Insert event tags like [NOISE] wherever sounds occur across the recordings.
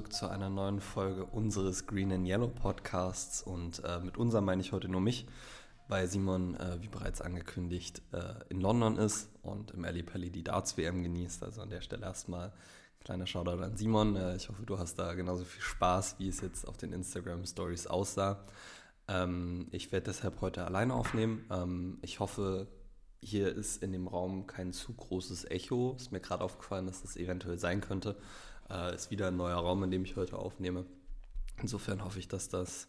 zurück zu einer neuen Folge unseres Green and Yellow Podcasts. Und äh, mit unserem meine ich heute nur mich, weil Simon, äh, wie bereits angekündigt, äh, in London ist und im Ali Pelli die Darts WM genießt. Also an der Stelle erstmal kleiner Shoutout an Simon. Äh, ich hoffe, du hast da genauso viel Spaß, wie es jetzt auf den Instagram Stories aussah. Ähm, ich werde deshalb heute alleine aufnehmen. Ähm, ich hoffe, hier ist in dem Raum kein zu großes Echo. Ist mir gerade aufgefallen, dass das eventuell sein könnte. Äh, ist wieder ein neuer Raum, in dem ich heute aufnehme. Insofern hoffe ich, dass das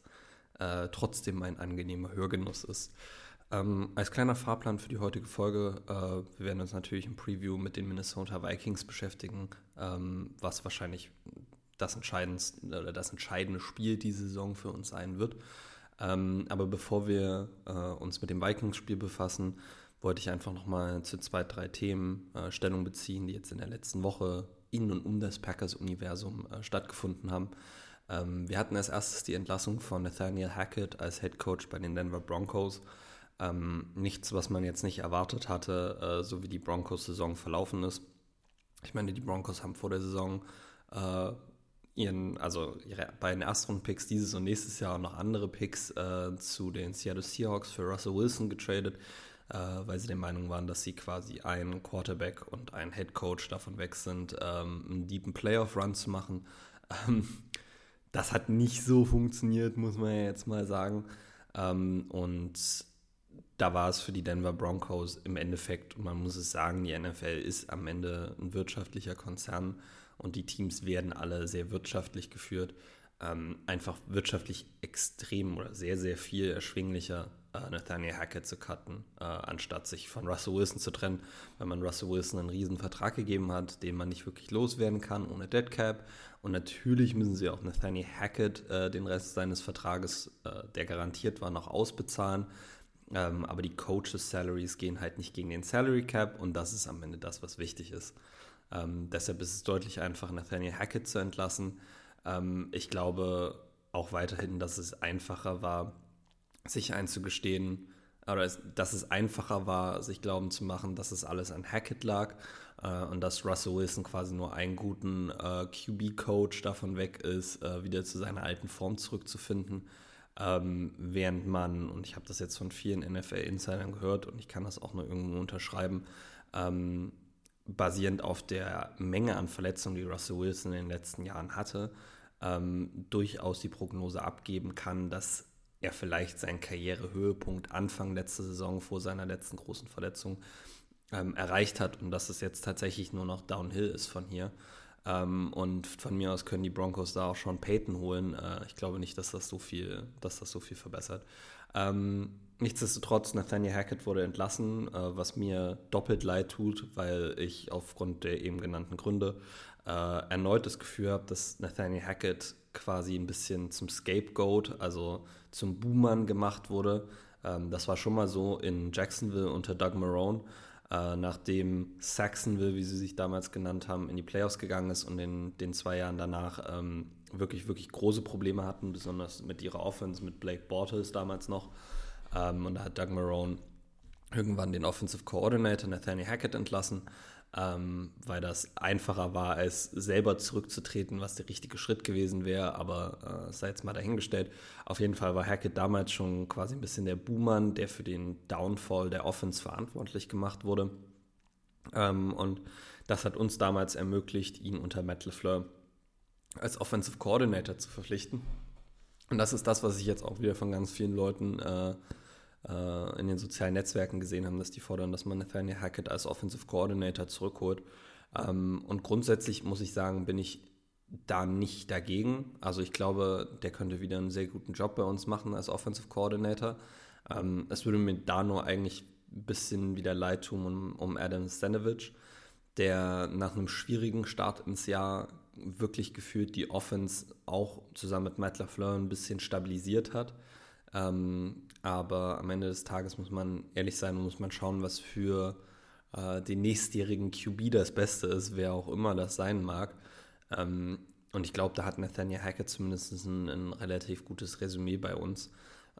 äh, trotzdem ein angenehmer Hörgenuss ist. Ähm, als kleiner Fahrplan für die heutige Folge, äh, wir werden uns natürlich im Preview mit den Minnesota Vikings beschäftigen, ähm, was wahrscheinlich das, das entscheidende Spiel diese Saison für uns sein wird. Ähm, aber bevor wir äh, uns mit dem Vikings-Spiel befassen, wollte ich einfach nochmal zu zwei, drei Themen äh, Stellung beziehen, die jetzt in der letzten Woche in und um das Packers-Universum äh, stattgefunden haben. Ähm, wir hatten als erstes die Entlassung von Nathaniel Hackett als Head Coach bei den Denver Broncos. Ähm, nichts, was man jetzt nicht erwartet hatte, äh, so wie die Broncos-Saison verlaufen ist. Ich meine, die Broncos haben vor der Saison äh, ihren, also ihre beiden Erstrunden-Picks dieses und nächstes Jahr noch andere Picks äh, zu den Seattle Seahawks für Russell Wilson getradet, äh, weil sie der Meinung waren, dass sie quasi ein Quarterback und ein Head Coach davon weg sind, ähm, einen deepen Playoff-Run zu machen. Ähm, das hat nicht so funktioniert, muss man ja jetzt mal sagen. Ähm, und da war es für die Denver Broncos im Endeffekt, und man muss es sagen, die NFL ist am Ende ein wirtschaftlicher Konzern und die Teams werden alle sehr wirtschaftlich geführt. Ähm, einfach wirtschaftlich extrem oder sehr, sehr viel erschwinglicher äh, Nathaniel Hackett zu cutten, äh, anstatt sich von Russell Wilson zu trennen, weil man Russell Wilson einen riesen Vertrag gegeben hat, den man nicht wirklich loswerden kann ohne Dead Cap. Und natürlich müssen sie auch Nathaniel Hackett äh, den Rest seines Vertrages, äh, der garantiert war, noch ausbezahlen. Ähm, aber die Coaches Salaries gehen halt nicht gegen den Salary Cap und das ist am Ende das, was wichtig ist. Ähm, deshalb ist es deutlich einfacher, Nathaniel Hackett zu entlassen. Ähm, ich glaube auch weiterhin, dass es einfacher war, sich einzugestehen, oder dass es einfacher war, sich glauben zu machen, dass es alles an Hackett lag äh, und dass Russell Wilson quasi nur einen guten äh, QB-Coach davon weg ist, äh, wieder zu seiner alten Form zurückzufinden. Ähm, während man, und ich habe das jetzt von vielen NFL-Insidern gehört und ich kann das auch nur irgendwo unterschreiben, ähm, basierend auf der Menge an Verletzungen, die Russell Wilson in den letzten Jahren hatte, ähm, durchaus die Prognose abgeben kann, dass er vielleicht seinen Karrierehöhepunkt Anfang letzter Saison vor seiner letzten großen Verletzung ähm, erreicht hat und dass es jetzt tatsächlich nur noch Downhill ist von hier. Ähm, und von mir aus können die Broncos da auch schon Peyton holen. Äh, ich glaube nicht, dass das so viel, dass das so viel verbessert. Ähm, nichtsdestotrotz, Nathaniel Hackett wurde entlassen, äh, was mir doppelt leid tut, weil ich aufgrund der eben genannten Gründe äh, erneut das Gefühl habe, dass Nathaniel Hackett quasi ein bisschen zum Scapegoat, also zum Boomern gemacht wurde. Ähm, das war schon mal so in Jacksonville unter Doug Marone, äh, nachdem Saxonville, wie sie sich damals genannt haben, in die Playoffs gegangen ist und in den zwei Jahren danach ähm, wirklich, wirklich große Probleme hatten, besonders mit ihrer Offense, mit Blake Bortles damals noch. Ähm, und da hat Doug Marone irgendwann den Offensive Coordinator Nathaniel Hackett entlassen ähm, weil das einfacher war, als selber zurückzutreten, was der richtige Schritt gewesen wäre, aber äh, sei jetzt mal dahingestellt. Auf jeden Fall war Hackett damals schon quasi ein bisschen der Boomer, der für den Downfall der Offense verantwortlich gemacht wurde. Ähm, und das hat uns damals ermöglicht, ihn unter Matt LeFleur als Offensive Coordinator zu verpflichten. Und das ist das, was ich jetzt auch wieder von ganz vielen Leuten äh, äh, in den sozialen Netzwerken gesehen haben, dass die fordern, dass man Nathaniel Hackett als Offensive Coordinator zurückholt. Ähm, und grundsätzlich muss ich sagen, bin ich da nicht dagegen. Also ich glaube, der könnte wieder einen sehr guten Job bei uns machen als Offensive Coordinator. Ähm, es würde mir da nur eigentlich ein bisschen wieder leid tun um, um Adam Stanovich, der nach einem schwierigen Start ins Jahr wirklich gefühlt die Offense auch zusammen mit Matt LaFleur ein bisschen stabilisiert hat. Ähm, aber am Ende des Tages muss man ehrlich sein und muss man schauen, was für äh, den nächstjährigen QB das Beste ist, wer auch immer das sein mag. Ähm, und ich glaube, da hat Nathaniel Hackett zumindest ein, ein relativ gutes Resümee bei uns.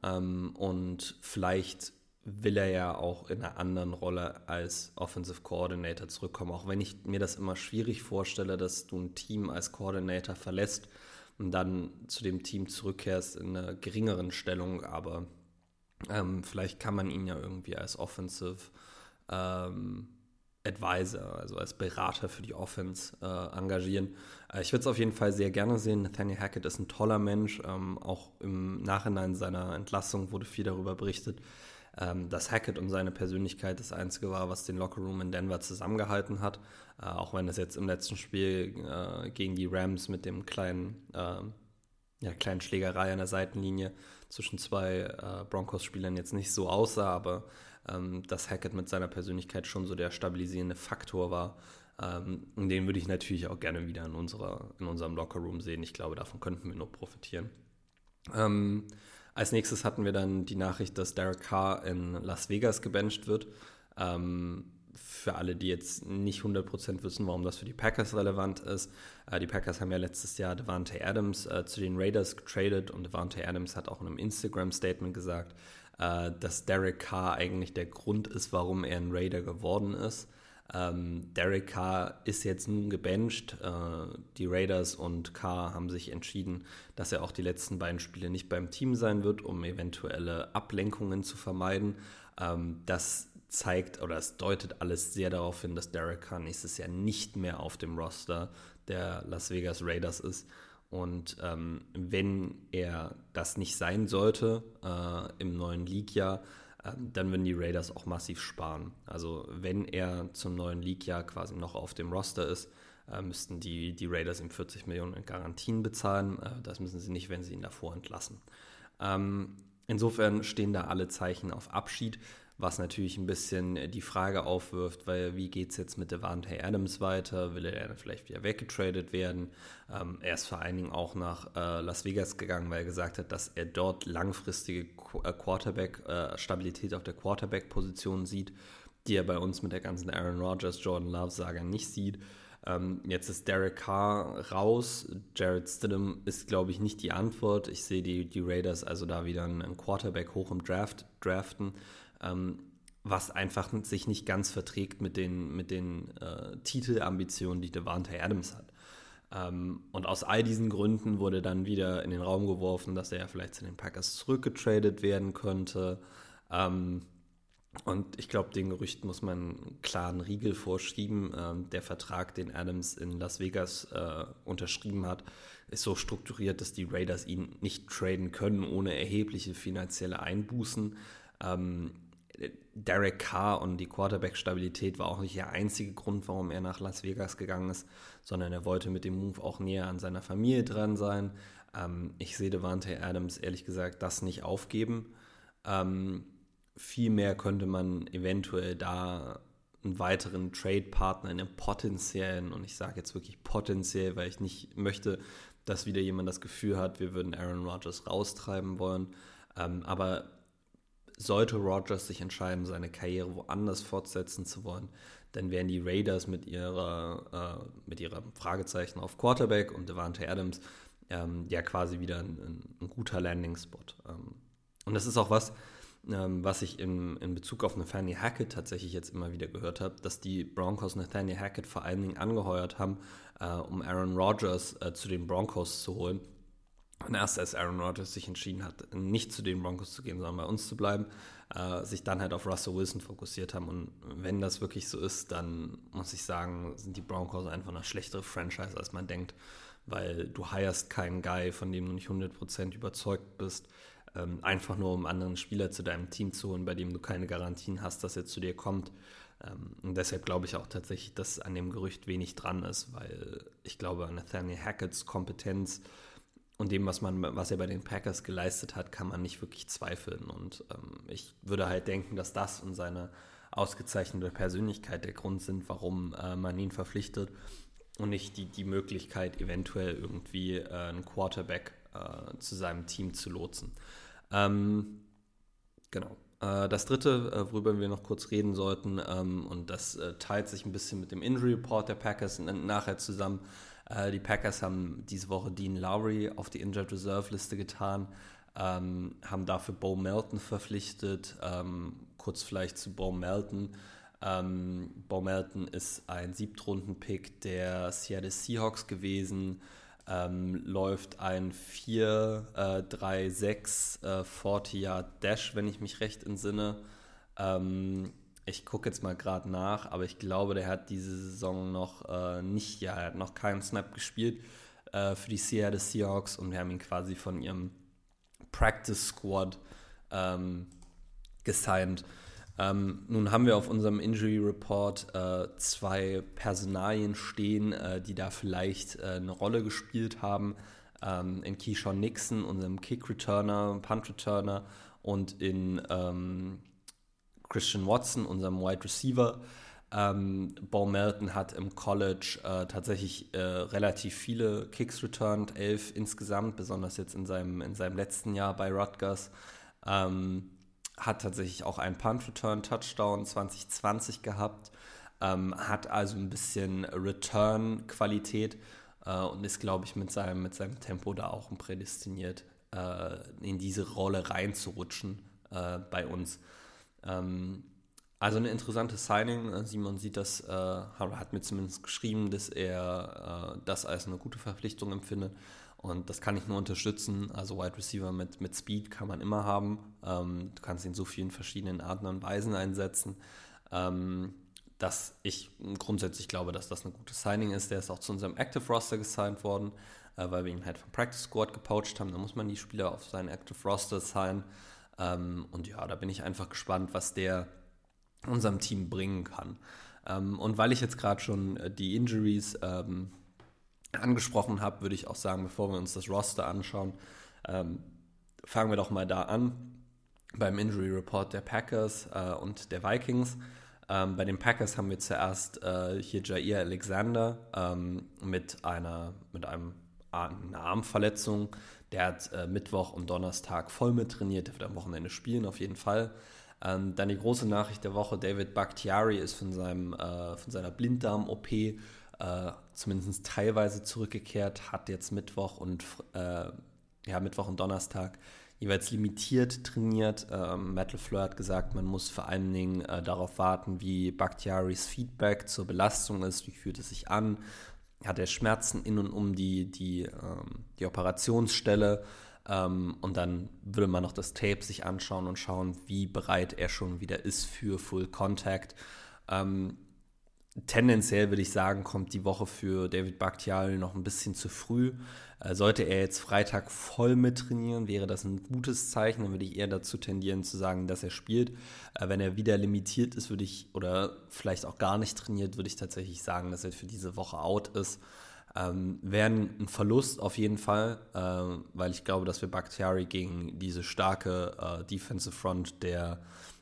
Ähm, und vielleicht will er ja auch in einer anderen Rolle als Offensive Coordinator zurückkommen. Auch wenn ich mir das immer schwierig vorstelle, dass du ein Team als Coordinator verlässt und dann zu dem Team zurückkehrst in einer geringeren Stellung, aber ähm, vielleicht kann man ihn ja irgendwie als Offensive ähm, Advisor, also als Berater für die Offense äh, engagieren. Äh, ich würde es auf jeden Fall sehr gerne sehen. Nathaniel Hackett ist ein toller Mensch. Ähm, auch im Nachhinein seiner Entlassung wurde viel darüber berichtet, ähm, dass Hackett und seine Persönlichkeit das Einzige war, was den Lockerroom in Denver zusammengehalten hat. Äh, auch wenn es jetzt im letzten Spiel äh, gegen die Rams mit dem kleinen, äh, ja, kleinen Schlägerei an der Seitenlinie zwischen zwei äh, Broncos-Spielern jetzt nicht so aussah, aber ähm, dass Hackett mit seiner Persönlichkeit schon so der stabilisierende Faktor war. Ähm, den würde ich natürlich auch gerne wieder in, unserer, in unserem Lockerroom sehen. Ich glaube, davon könnten wir nur profitieren. Ähm, als nächstes hatten wir dann die Nachricht, dass Derek Carr in Las Vegas gebencht wird. Ähm, für alle, die jetzt nicht 100% wissen, warum das für die Packers relevant ist. Äh, die Packers haben ja letztes Jahr Devante Adams äh, zu den Raiders getradet und Devante Adams hat auch in einem Instagram-Statement gesagt, äh, dass Derek Carr eigentlich der Grund ist, warum er ein Raider geworden ist. Ähm, Derek Carr ist jetzt nun gebencht. Äh, die Raiders und Carr haben sich entschieden, dass er auch die letzten beiden Spiele nicht beim Team sein wird, um eventuelle Ablenkungen zu vermeiden. Ähm, das zeigt oder es deutet alles sehr darauf hin, dass Derek Carr nächstes Jahr nicht mehr auf dem Roster der Las Vegas Raiders ist. Und ähm, wenn er das nicht sein sollte äh, im neuen League-Jahr, äh, dann würden die Raiders auch massiv sparen. Also wenn er zum neuen League-Jahr quasi noch auf dem Roster ist, äh, müssten die, die Raiders ihm 40 Millionen in Garantien bezahlen. Äh, das müssen sie nicht, wenn sie ihn davor entlassen. Ähm, insofern stehen da alle Zeichen auf Abschied was natürlich ein bisschen äh, die Frage aufwirft, weil wie geht es jetzt mit Devante Adams weiter? Will er vielleicht wieder weggetradet werden? Ähm, er ist vor allen Dingen auch nach äh, Las Vegas gegangen, weil er gesagt hat, dass er dort langfristige äh, Quarterback-Stabilität äh, auf der Quarterback-Position sieht, die er bei uns mit der ganzen Aaron Rodgers, Jordan Love-Saga nicht sieht. Ähm, jetzt ist Derek Carr raus. Jared Stidham ist, glaube ich, nicht die Antwort. Ich sehe die, die Raiders also da wieder einen Quarterback hoch im Draft draften ähm, was einfach sich nicht ganz verträgt mit den, mit den äh, Titelambitionen, die Devante Adams hat. Ähm, und aus all diesen Gründen wurde dann wieder in den Raum geworfen, dass er ja vielleicht zu den Packers zurückgetradet werden könnte. Ähm, und ich glaube, den Gerüchten muss man einen klaren Riegel vorschieben. Ähm, der Vertrag, den Adams in Las Vegas äh, unterschrieben hat, ist so strukturiert, dass die Raiders ihn nicht traden können ohne erhebliche finanzielle Einbußen. Ähm, Derek Carr und die Quarterback-Stabilität war auch nicht der einzige Grund, warum er nach Las Vegas gegangen ist, sondern er wollte mit dem Move auch näher an seiner Familie dran sein. Ähm, ich sehe Devante Adams ehrlich gesagt das nicht aufgeben. Ähm, Vielmehr könnte man eventuell da einen weiteren Trade-Partner in einem potenziellen, und ich sage jetzt wirklich potenziell, weil ich nicht möchte, dass wieder jemand das Gefühl hat, wir würden Aaron Rodgers raustreiben wollen. Ähm, aber sollte Rogers sich entscheiden, seine Karriere woanders fortsetzen zu wollen, dann wären die Raiders mit ihrer, äh, mit ihrer Fragezeichen auf Quarterback und Devante Adams ähm, ja quasi wieder ein, ein, guter Landing-Spot. Ähm, und das ist auch was, ähm, was ich in, in Bezug auf Nathaniel Hackett tatsächlich jetzt immer wieder gehört habe, dass die Broncos Nathaniel Hackett vor allen Dingen angeheuert haben, äh, um Aaron Rodgers äh, zu den Broncos zu holen und erst als Aaron Rodgers sich entschieden hat, nicht zu den Broncos zu gehen, sondern bei uns zu bleiben, äh, sich dann halt auf Russell Wilson fokussiert haben. Und wenn das wirklich so ist, dann muss ich sagen, sind die Broncos einfach eine schlechtere Franchise, als man denkt, weil du heierst keinen Guy, von dem du nicht 100% überzeugt bist, ähm, einfach nur um anderen Spieler zu deinem Team zu holen, bei dem du keine Garantien hast, dass er zu dir kommt. Ähm, und deshalb glaube ich auch tatsächlich, dass an dem Gerücht wenig dran ist, weil ich glaube, Nathaniel Hackett's Kompetenz und dem, was man, was er bei den Packers geleistet hat, kann man nicht wirklich zweifeln. Und ähm, ich würde halt denken, dass das und seine ausgezeichnete Persönlichkeit der Grund sind, warum äh, man ihn verpflichtet und nicht die, die Möglichkeit, eventuell irgendwie äh, einen Quarterback äh, zu seinem Team zu lotsen. Ähm, genau. Äh, das dritte, äh, worüber wir noch kurz reden sollten, ähm, und das äh, teilt sich ein bisschen mit dem Injury Report der Packers nachher zusammen, äh, die Packers haben diese Woche Dean Lowry auf die Injured Reserve Liste getan. ähm, haben dafür Bo Melton verpflichtet. Ähm, kurz vielleicht zu Bo Melton. Ähm, Bo Melton ist ein Siebtrunden-Pick der Seattle Seahawks gewesen. Ähm, läuft ein 4-3-6 äh, 40-Yard-Dash, wenn ich mich recht entsinne. Ähm, ich gucke jetzt mal gerade nach, aber ich glaube, der hat diese Saison noch äh, nicht, ja, er hat noch keinen Snap gespielt äh, für die Seattle Seahawks und wir haben ihn quasi von ihrem Practice Squad ähm, gesigned. Ähm, nun haben wir auf unserem Injury Report äh, zwei Personalien stehen, äh, die da vielleicht äh, eine Rolle gespielt haben. Ähm, in Keyshawn Nixon, unserem Kick Returner, Punt Returner und in ähm, Christian Watson, unserem Wide Receiver. Ähm, Bo Melton hat im College äh, tatsächlich äh, relativ viele Kicks returned, elf insgesamt, besonders jetzt in seinem, in seinem letzten Jahr bei Rutgers. Ähm, hat tatsächlich auch einen Punt Return Touchdown 2020 gehabt, ähm, hat also ein bisschen Return Qualität äh, und ist, glaube ich, mit seinem, mit seinem Tempo da auch prädestiniert, äh, in diese Rolle reinzurutschen äh, bei uns. Ähm, also eine interessante Signing. Äh, Simon sieht das, äh, hat mir zumindest geschrieben, dass er äh, das als eine gute Verpflichtung empfindet. Und das kann ich nur unterstützen. Also Wide Receiver mit, mit Speed kann man immer haben. Ähm, du kannst ihn so vielen verschiedenen Arten und Weisen einsetzen. Ähm, dass ich grundsätzlich glaube, dass das eine gute Signing ist. Der ist auch zu unserem Active Roster gesigned worden, äh, weil wir ihn halt vom Practice Squad gepoacht haben. Da muss man die Spieler auf seinen Active Roster signen. Ähm, und ja, da bin ich einfach gespannt, was der unserem Team bringen kann. Ähm, und weil ich jetzt gerade schon äh, die Injuries ähm, angesprochen habe, würde ich auch sagen, bevor wir uns das Roster anschauen, ähm, fangen wir doch mal da an beim Injury Report der Packers äh, und der Vikings. Ähm, bei den Packers haben wir zuerst äh, hier Jair Alexander ähm, mit einer mit einem einer Armverletzung. Der hat äh, Mittwoch und Donnerstag voll mit trainiert. Der wird am Wochenende spielen auf jeden Fall. Ähm, dann die große Nachricht der Woche: David Bakhtiari ist von, seinem, äh, von seiner Blinddarm-OP äh, zumindest teilweise zurückgekehrt, hat jetzt Mittwoch und, äh, ja, Mittwoch und Donnerstag jeweils limitiert trainiert. Ähm, Metal Fleur hat gesagt, man muss vor allen Dingen äh, darauf warten, wie Bakhtiaris Feedback zur Belastung ist, wie fühlt es sich an, hat er Schmerzen in und um die, die, ähm, die Operationsstelle ähm, und dann würde man noch das Tape sich anschauen und schauen, wie bereit er schon wieder ist für Full Contact. Ähm, tendenziell würde ich sagen, kommt die Woche für David Bakhtiari noch ein bisschen zu früh. Äh, sollte er jetzt Freitag voll mit trainieren, wäre das ein gutes Zeichen. Dann würde ich eher dazu tendieren zu sagen, dass er spielt. Äh, wenn er wieder limitiert ist, würde ich, oder vielleicht auch gar nicht trainiert, würde ich tatsächlich sagen, dass er für diese Woche out ist. Ähm, Wäre ein Verlust auf jeden Fall, äh, weil ich glaube, dass wir Bakhtiari gegen diese starke äh, Defensive Front der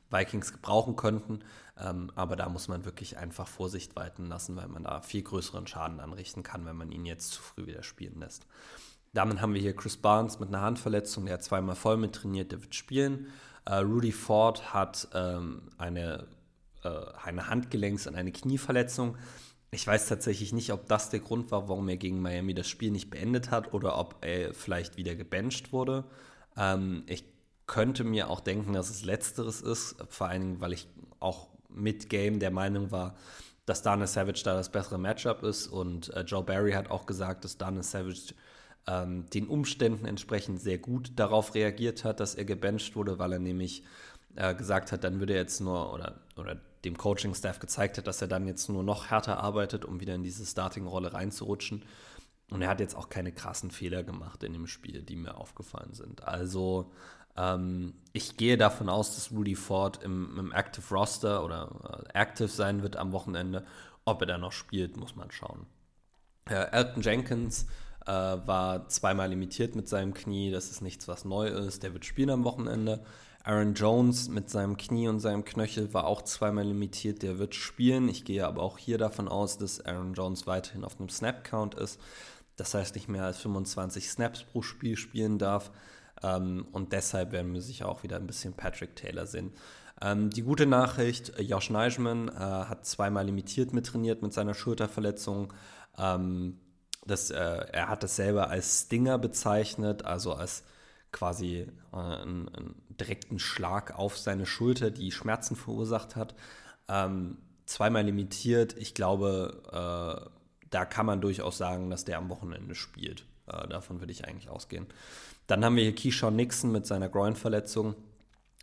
Vikings gebrauchen könnten. Ähm, aber da muss man wirklich einfach Vorsicht walten lassen, weil man da viel größeren Schaden anrichten kann, wenn man ihn jetzt zu früh wieder spielen lässt. Damit haben wir hier Chris Barnes mit einer Handverletzung, der hat zweimal voll mit trainiert, der wird spielen. Äh, Rudy Ford hat ähm, eine, äh, eine Handgelenks- und eine Knieverletzung. Ich weiß tatsächlich nicht, ob das der Grund war, warum er gegen Miami das Spiel nicht beendet hat oder ob er vielleicht wieder gebencht wurde. Ähm, ich könnte mir auch denken, dass es letzteres ist, vor allen Dingen, weil ich auch mit Game der Meinung war, dass Dana Savage da das bessere Matchup ist und äh, Joe Barry hat auch gesagt, dass Dana Savage ähm, den Umständen entsprechend sehr gut darauf reagiert hat, dass er gebencht wurde, weil er nämlich äh, gesagt hat, dann würde er jetzt nur oder, oder dem Coaching-Staff gezeigt hat, dass er dann jetzt nur noch härter arbeitet, um wieder in diese Starting-Rolle reinzurutschen. Und er hat jetzt auch keine krassen Fehler gemacht in dem Spiel, die mir aufgefallen sind. Also ähm, ich gehe davon aus, dass Rudy Ford im, im Active Roster oder äh, active sein wird am Wochenende. Ob er da noch spielt, muss man schauen. Äh, Elton Jenkins äh, war zweimal limitiert mit seinem Knie. Das ist nichts, was neu ist. Der wird spielen am Wochenende. Aaron Jones mit seinem Knie und seinem Knöchel war auch zweimal limitiert, der wird spielen. Ich gehe aber auch hier davon aus, dass Aaron Jones weiterhin auf einem Snap-Count ist. Das heißt, nicht mehr als 25 Snaps pro Spiel spielen darf. Ähm, und deshalb werden wir sicher auch wieder ein bisschen Patrick Taylor sehen. Ähm, die gute Nachricht, Josh Neischmann äh, hat zweimal limitiert mittrainiert mit seiner Schulterverletzung. Ähm, das, äh, er hat das selber als Stinger bezeichnet, also als quasi äh, einen, einen, direkten Schlag auf seine Schulter, die Schmerzen verursacht hat. Ähm, zweimal limitiert. Ich glaube, äh, da kann man durchaus sagen, dass der am Wochenende spielt. Äh, davon würde ich eigentlich ausgehen. Dann haben wir hier Keyshawn Nixon mit seiner Groin-Verletzung.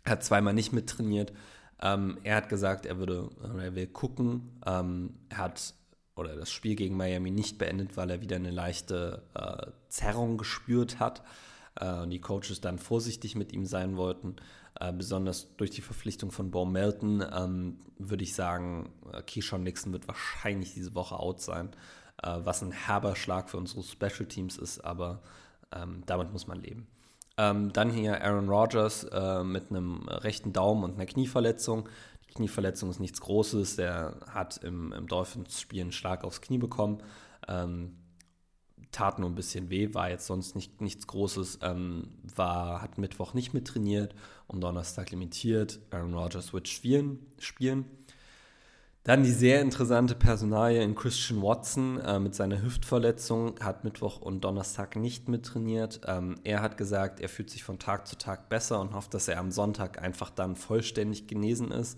Hat zweimal nicht mittrainiert. Ähm, er hat gesagt, er würde, er will gucken. Ähm, er hat oder das Spiel gegen Miami nicht beendet, weil er wieder eine leichte äh, Zerrung gespürt hat äh, und die Coaches dann vorsichtig mit ihm sein wollten. Äh, besonders durch die Verpflichtung von Bo Melton ähm, würde ich sagen, äh, Keyshawn Nixon wird wahrscheinlich diese Woche out sein, äh, was ein herber Schlag für unsere Special Teams ist, aber ähm, damit muss man leben. Ähm, dann hier Aaron Rodgers äh, mit einem rechten Daumen und einer Knieverletzung. Die Knieverletzung ist nichts Großes. Der hat im, im Dolphins-Spiel einen Schlag aufs Knie bekommen. Ähm, tat nur ein bisschen weh, war jetzt sonst nicht, nichts Großes. Ähm, war, hat Mittwoch nicht mittrainiert und Donnerstag limitiert. Aaron Rodgers wird spielen. spielen. Dann die sehr interessante Personalie in Christian Watson äh, mit seiner Hüftverletzung, hat Mittwoch und Donnerstag nicht mittrainiert. Ähm, er hat gesagt, er fühlt sich von Tag zu Tag besser und hofft, dass er am Sonntag einfach dann vollständig genesen ist.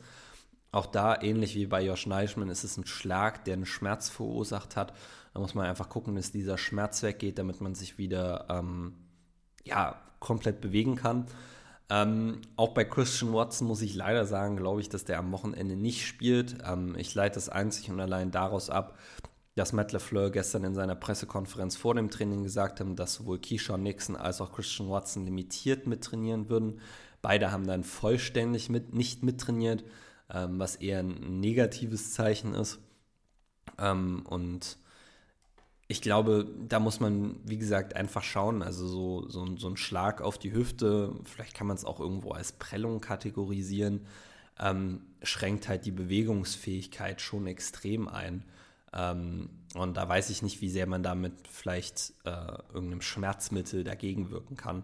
Auch da, ähnlich wie bei Josh Neischmann, ist es ein Schlag, der einen Schmerz verursacht hat. Da muss man einfach gucken, dass dieser Schmerz weggeht, damit man sich wieder ähm, ja, komplett bewegen kann. Ähm, auch bei Christian Watson muss ich leider sagen, glaube ich, dass der am Wochenende nicht spielt. Ähm, ich leite es einzig und allein daraus ab, dass Matt LeFleur gestern in seiner Pressekonferenz vor dem Training gesagt haben, dass sowohl Keyshawn Nixon als auch Christian Watson limitiert mittrainieren würden. Beide haben dann vollständig mit, nicht mittrainiert, ähm, was eher ein negatives Zeichen ist. Ähm, und ich glaube, da muss man, wie gesagt, einfach schauen. Also so, so, so ein Schlag auf die Hüfte, vielleicht kann man es auch irgendwo als Prellung kategorisieren, ähm, schränkt halt die Bewegungsfähigkeit schon extrem ein. Ähm, und da weiß ich nicht, wie sehr man damit vielleicht äh, irgendeinem Schmerzmittel dagegen wirken kann.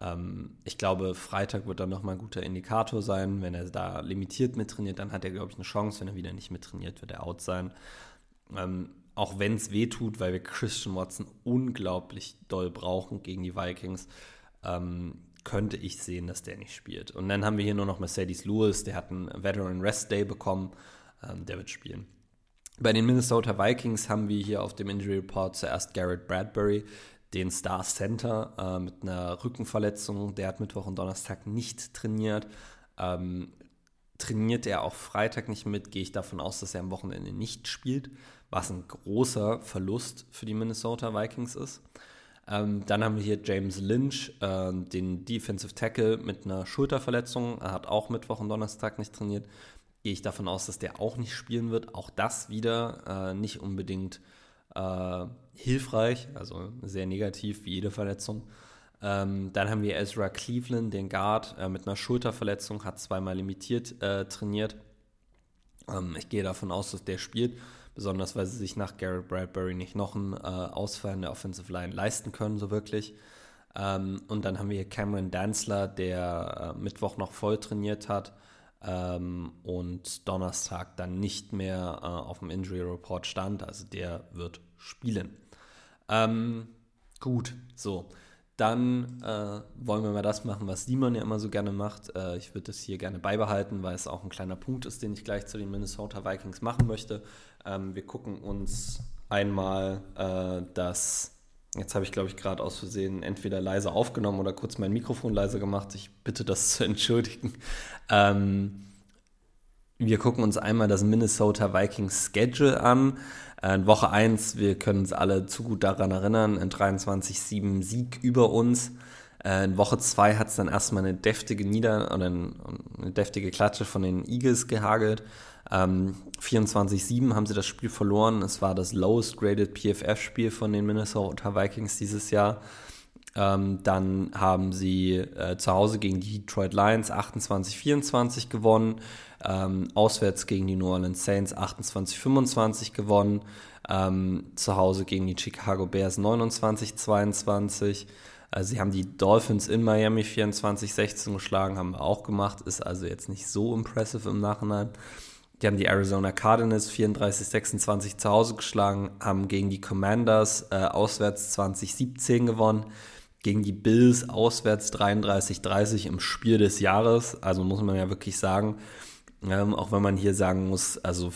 Ähm, ich glaube, Freitag wird dann nochmal ein guter Indikator sein. Wenn er da limitiert mittrainiert, dann hat er, glaube ich, eine Chance. Wenn er wieder nicht mittrainiert, wird er out sein. Auch wenn es weh tut, weil wir Christian Watson unglaublich doll brauchen gegen die Vikings, ähm, könnte ich sehen, dass der nicht spielt. Und dann haben wir hier nur noch Mercedes Lewis, der hat einen Veteran Rest Day bekommen, ähm, der wird spielen. Bei den Minnesota Vikings haben wir hier auf dem Injury Report zuerst Garrett Bradbury, den Star Center äh, mit einer Rückenverletzung. Der hat Mittwoch und Donnerstag nicht trainiert. Ähm, trainiert er auch Freitag nicht mit, gehe ich davon aus, dass er am Wochenende nicht spielt was ein großer Verlust für die Minnesota Vikings ist. Ähm, dann haben wir hier James Lynch, äh, den Defensive Tackle mit einer Schulterverletzung. Er hat auch Mittwoch und Donnerstag nicht trainiert. Gehe ich davon aus, dass der auch nicht spielen wird. Auch das wieder äh, nicht unbedingt äh, hilfreich, also sehr negativ wie jede Verletzung. Ähm, dann haben wir Ezra Cleveland, den Guard, äh, mit einer Schulterverletzung, hat zweimal limitiert äh, trainiert. Ähm, ich gehe davon aus, dass der spielt besonders weil sie sich nach Garrett Bradbury nicht noch einen äh, Ausfall in der Offensive Line leisten können, so wirklich. Ähm, und dann haben wir hier Cameron Danzler, der äh, Mittwoch noch voll trainiert hat ähm, und Donnerstag dann nicht mehr äh, auf dem Injury Report stand. Also der wird spielen. Ähm, gut, so. Dann äh, wollen wir mal das machen, was Simon ja immer so gerne macht. Äh, ich würde das hier gerne beibehalten, weil es auch ein kleiner Punkt ist, den ich gleich zu den Minnesota Vikings machen möchte. Ähm, wir gucken uns einmal äh, das, jetzt habe ich glaube ich gerade aus Versehen entweder leise aufgenommen oder kurz mein Mikrofon leise gemacht. Ich bitte das [LAUGHS] zu entschuldigen. Ähm, wir gucken uns einmal das Minnesota Vikings Schedule an. Äh, in Woche 1, wir können uns alle zu gut daran erinnern, ein 23-7 Sieg über uns. Äh, in Woche 2 hat es dann erstmal eine deftige Nieder- oder eine deftige Klatsche von den Eagles gehagelt. Ähm, 24-7 haben sie das Spiel verloren. Es war das lowest graded PFF-Spiel von den Minnesota Vikings dieses Jahr. Ähm, dann haben sie äh, zu Hause gegen die Detroit Lions 28-24 gewonnen. Ähm, auswärts gegen die New Orleans Saints 28-25 gewonnen. Ähm, zu Hause gegen die Chicago Bears 29-22. Also sie haben die Dolphins in Miami 24-16 geschlagen, haben auch gemacht. Ist also jetzt nicht so impressive im Nachhinein. Die haben die Arizona Cardinals 34-26 zu Hause geschlagen, haben gegen die Commanders äh, auswärts 2017 gewonnen. gegen die Bills auswärts 33-30 im Spiel des Jahres. Also muss man ja wirklich sagen, ähm, auch wenn man hier sagen muss, also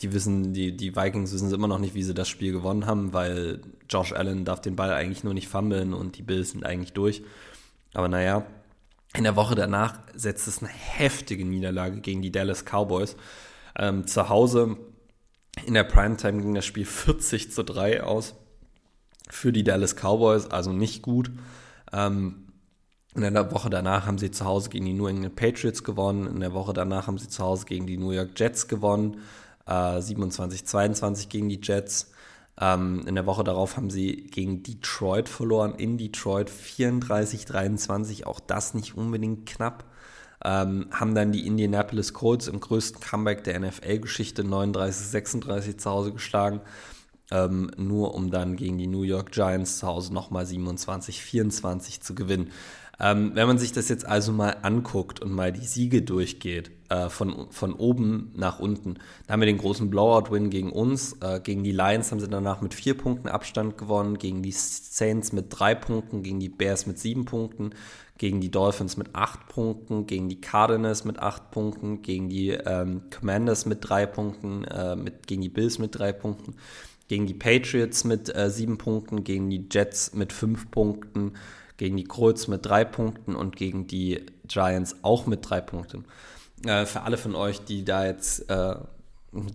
die wissen, die, die Vikings wissen immer noch nicht, wie sie das Spiel gewonnen haben, weil Josh Allen darf den Ball eigentlich nur nicht fummeln und die Bills sind eigentlich durch. Aber naja, in der Woche danach setzt es eine heftige Niederlage gegen die Dallas Cowboys. Ähm, zu Hause in der Primetime ging das Spiel 40 zu 3 aus für die Dallas Cowboys, also nicht gut. Ähm, in der Woche danach haben sie zu Hause gegen die New England Patriots gewonnen. In der Woche danach haben sie zu Hause gegen die New York Jets gewonnen. Äh, 27-22 gegen die Jets. Ähm, in der Woche darauf haben sie gegen Detroit verloren. In Detroit 34-23. Auch das nicht unbedingt knapp. Ähm, haben dann die Indianapolis Colts im größten Comeback der NFL-Geschichte 39-36 zu Hause geschlagen ähm, nur um dann gegen die New York Giants zu Hause nochmal 27-24 zu gewinnen. Ähm, wenn man sich das jetzt also mal anguckt und mal die Siege durchgeht, äh, von, von oben nach unten, da haben wir den großen Blowout-Win gegen uns. Äh, gegen die Lions haben sie danach mit vier Punkten Abstand gewonnen, gegen die Saints mit drei Punkten, gegen die Bears mit sieben Punkten, gegen die Dolphins mit acht Punkten, gegen die Cardinals mit acht Punkten, gegen die ähm, Commanders mit drei Punkten, äh, mit, gegen die Bills mit drei Punkten gegen die Patriots mit äh, sieben Punkten, gegen die Jets mit fünf Punkten, gegen die Colts mit drei Punkten und gegen die Giants auch mit drei Punkten. Äh, für alle von euch, die da jetzt äh,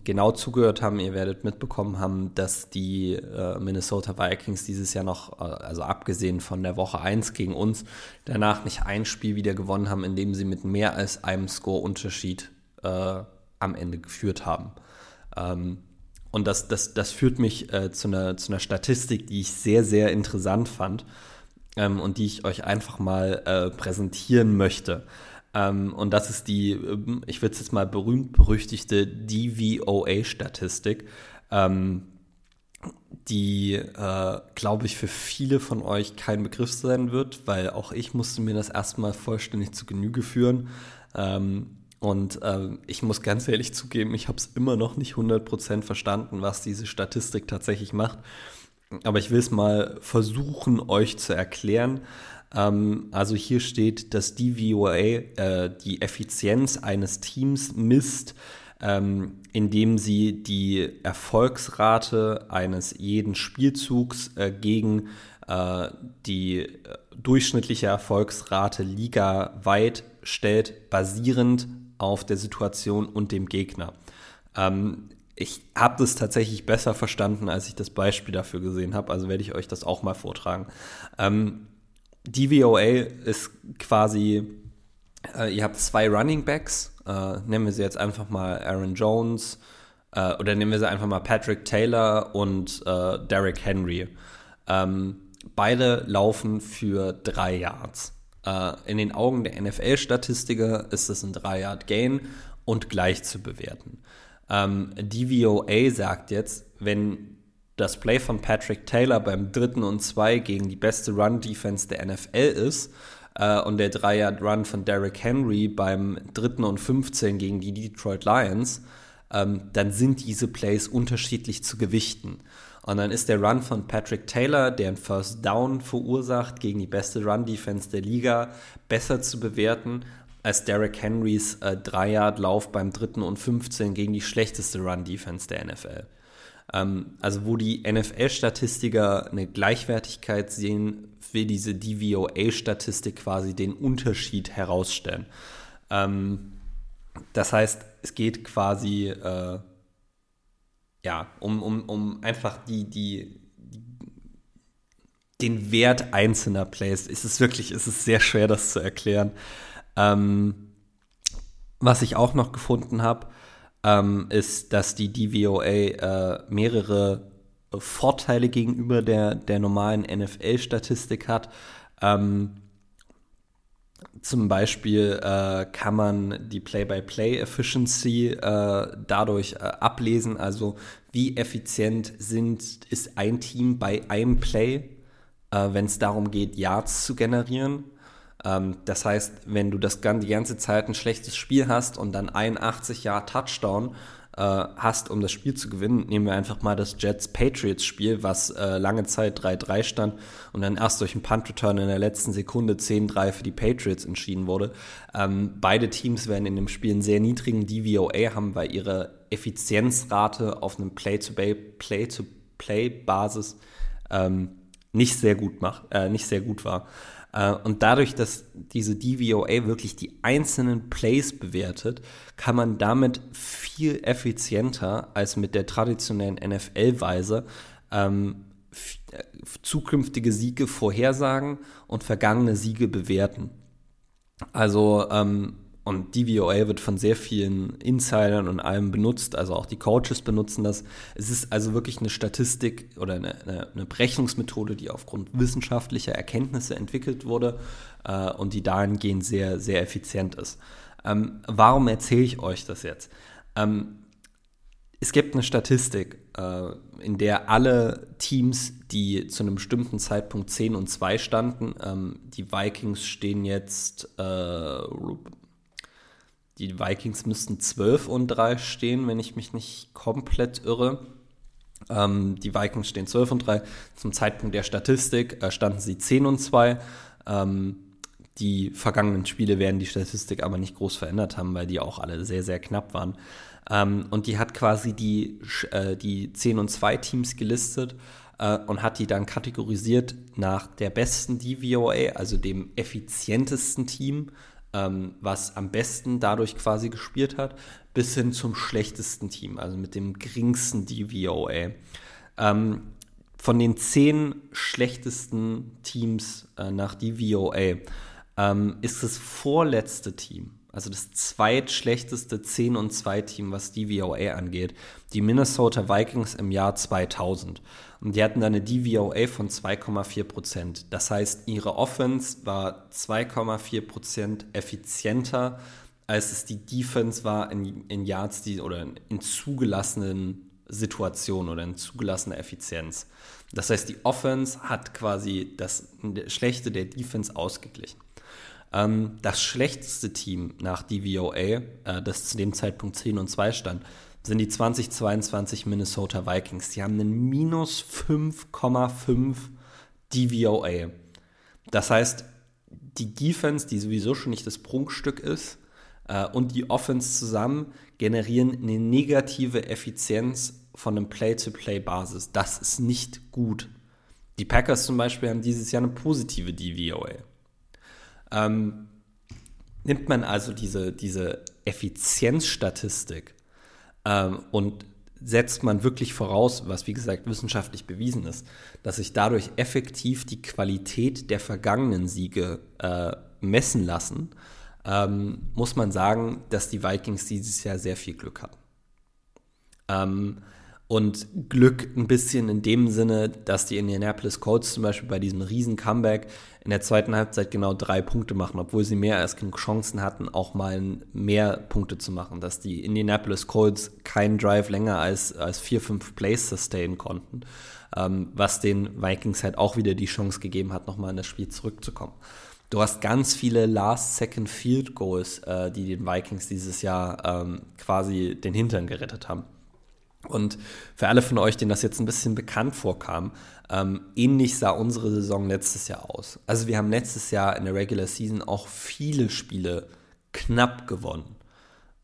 genau zugehört haben, ihr werdet mitbekommen haben, dass die äh, Minnesota Vikings dieses Jahr noch, äh, also abgesehen von der Woche 1 gegen uns, danach nicht ein Spiel wieder gewonnen haben, in dem sie mit mehr als einem Score-Unterschied äh, am Ende geführt haben. Ähm, und das, das, das führt mich äh, zu, einer, zu einer Statistik, die ich sehr, sehr interessant fand ähm, und die ich euch einfach mal äh, präsentieren möchte. Ähm, und das ist die, ähm, ich würde es jetzt mal berühmt-berüchtigte DVOA-Statistik, ähm, die, äh, glaube ich, für viele von euch kein Begriff sein wird, weil auch ich musste mir das erstmal vollständig zu Genüge führen. Ähm, und ähm, ich muss ganz ehrlich zugeben, ich habe es immer noch nicht 100% verstanden, was diese Statistik tatsächlich macht. Aber ich will es mal versuchen, euch zu erklären. Ähm, also hier steht, dass DVOA äh, die Effizienz eines Teams misst, ähm, indem sie die Erfolgsrate eines jeden Spielzugs äh, gegen äh, die äh, durchschnittliche Erfolgsrate ligaweit stellt, basierend auf der Situation und dem Gegner. Ähm, ich habe das tatsächlich besser verstanden, als ich das Beispiel dafür gesehen habe, also werde ich euch das auch mal vortragen. Ähm, DVOA ist quasi, äh, ihr habt zwei Running Backs, äh, nennen wir sie jetzt einfach mal Aaron Jones äh, oder nehmen wir sie einfach mal Patrick Taylor und äh, Derrick Henry. Ähm, beide laufen für drei Yards. Äh, in den Augen der NFL-Statistiker ist es ein 3-Yard-Gain und gleich zu bewerten. Ähm, DVOA sagt jetzt, wenn das Play von Patrick Taylor beim dritten und zwei gegen die beste Run-Defense der NFL ist äh, und der 3-Yard-Run von Derrick Henry beim dritten und 15 gegen die Detroit Lions, ähm, dann sind diese Plays unterschiedlich zu gewichten. Und dann ist der Run von Patrick Taylor, der einen First Down verursacht gegen die beste Run-Defense der Liga, besser zu bewerten als Derrick Henrys äh, 3-Yard-Lauf beim dritten und 15 gegen die schlechteste Run-Defense der NFL. Ähm, also wo die NFL-Statistiker eine Gleichwertigkeit sehen, will diese DVOA-Statistik quasi den Unterschied herausstellen. Ähm, das heißt, es geht quasi äh, ja, um, um, um einfach die, die, den Wert einzelner Plays. Es ist wirklich, es ist sehr schwer, das zu erklären. Ähm, was ich auch noch gefunden habe, ähm, ist, dass die DVOA äh, mehrere Vorteile gegenüber der, der normalen NFL-Statistik hat. Ähm, zum Beispiel äh, kann man die Play-by-Play-Efficiency äh, dadurch äh, ablesen, also wie effizient sind, ist ein Team bei einem Play, äh, wenn es darum geht, Yards zu generieren. Ähm, das heißt, wenn du das die ganze Zeit ein schlechtes Spiel hast und dann 81 Yard Touchdown, äh, hast, um das Spiel zu gewinnen, nehmen wir einfach mal das Jets-Patriots-Spiel, was äh, lange Zeit 3-3 stand und dann erst durch einen Punt-Return in der letzten Sekunde 10-3 für die Patriots entschieden wurde. Ähm, beide Teams werden in dem Spiel einen sehr niedrigen DVOA haben, weil ihre Effizienzrate auf einem Play-to-Play-Play-to-Play-Basis ähm, nicht sehr gut macht, äh, nicht sehr gut war. Äh, und dadurch, dass diese DVOA wirklich die einzelnen Plays bewertet, kann man damit viel effizienter als mit der traditionellen NFL-Weise ähm, äh, zukünftige Siege vorhersagen und vergangene Siege bewerten. Also ähm, und DVOA wird von sehr vielen Insidern und allem benutzt, also auch die Coaches benutzen das. Es ist also wirklich eine Statistik oder eine, eine, Berechnungsmethode, die aufgrund wissenschaftlicher Erkenntnisse entwickelt wurde äh, und die dahingehend sehr, sehr effizient ist. Ähm, warum erzähle ich euch das jetzt? Ähm, es gibt eine Statistik, äh, in der alle Teams, die zu einem bestimmten Zeitpunkt 10 und 2 standen, ähm, die Vikings stehen jetzt äh, die Vikings müssten 12 und 3 stehen, wenn ich mich nicht komplett irre. Ähm, die Vikings stehen 12 und 3. Zum Zeitpunkt der Statistik äh, standen sie 10 und 2. Ähm, die vergangenen Spiele werden die Statistik aber nicht groß verändert haben, weil die auch alle sehr, sehr knapp waren. Ähm, und die hat quasi die, äh, die 10 und 2 Teams gelistet äh, und hat die dann kategorisiert nach der besten DVOA, also dem effizientesten Team ähm, was am besten dadurch quasi gespielt hat, bis hin zum schlechtesten Team, also mit dem geringsten DVOA. Ähm, von den zehn schlechtesten Teams äh, nach DVOA ähm, ist das vorletzte Team, also das zweitschlechteste 10 und 2 Team, was DVOA angeht, die Minnesota Vikings im Jahr 2000. Und die hatten dann eine DVOA von 2,4 Prozent. Das heißt, ihre Offense war 2,4 Prozent effizienter, als es die Defense war in, in Yards die, oder in zugelassenen Situationen oder in zugelassener Effizienz. Das heißt, die Offense hat quasi das Schlechte der Defense ausgeglichen. Ähm, das schlechteste Team nach DVOA, äh, das zu dem Zeitpunkt 10 und 2 stand, sind die 2022 Minnesota Vikings. Die haben einen minus 5,5 DVOA. Das heißt, die Defense, die sowieso schon nicht das Prunkstück ist, äh, und die Offense zusammen generieren eine negative Effizienz von einem Play-to-Play-Basis. Das ist nicht gut. Die Packers zum Beispiel haben dieses Jahr eine positive DVOA. Ähm, nimmt man also diese, diese Effizienzstatistik ähm, und setzt man wirklich voraus, was wie gesagt wissenschaftlich bewiesen ist, dass sich dadurch effektiv die Qualität der vergangenen Siege äh, messen lassen, ähm, muss man sagen, dass die Vikings dieses Jahr sehr viel Glück hatten. Ähm, und Glück ein bisschen in dem Sinne, dass die Indianapolis Colts zum Beispiel bei diesem riesen Comeback in der zweiten Halbzeit genau drei Punkte machen, obwohl sie mehr als genug Chancen hatten, auch mal mehr Punkte zu machen. Dass die Indianapolis Colts keinen Drive länger als, als vier, fünf Plays sustainen konnten, ähm, was den Vikings halt auch wieder die Chance gegeben hat, nochmal in das Spiel zurückzukommen. Du hast ganz viele Last-Second-Field-Goals, äh, die den Vikings dieses Jahr ähm, quasi den Hintern gerettet haben. Und für alle von euch, denen das jetzt ein bisschen bekannt vorkam, ähm, ähnlich sah unsere Saison letztes Jahr aus. Also wir haben letztes Jahr in der Regular Season auch viele Spiele knapp gewonnen.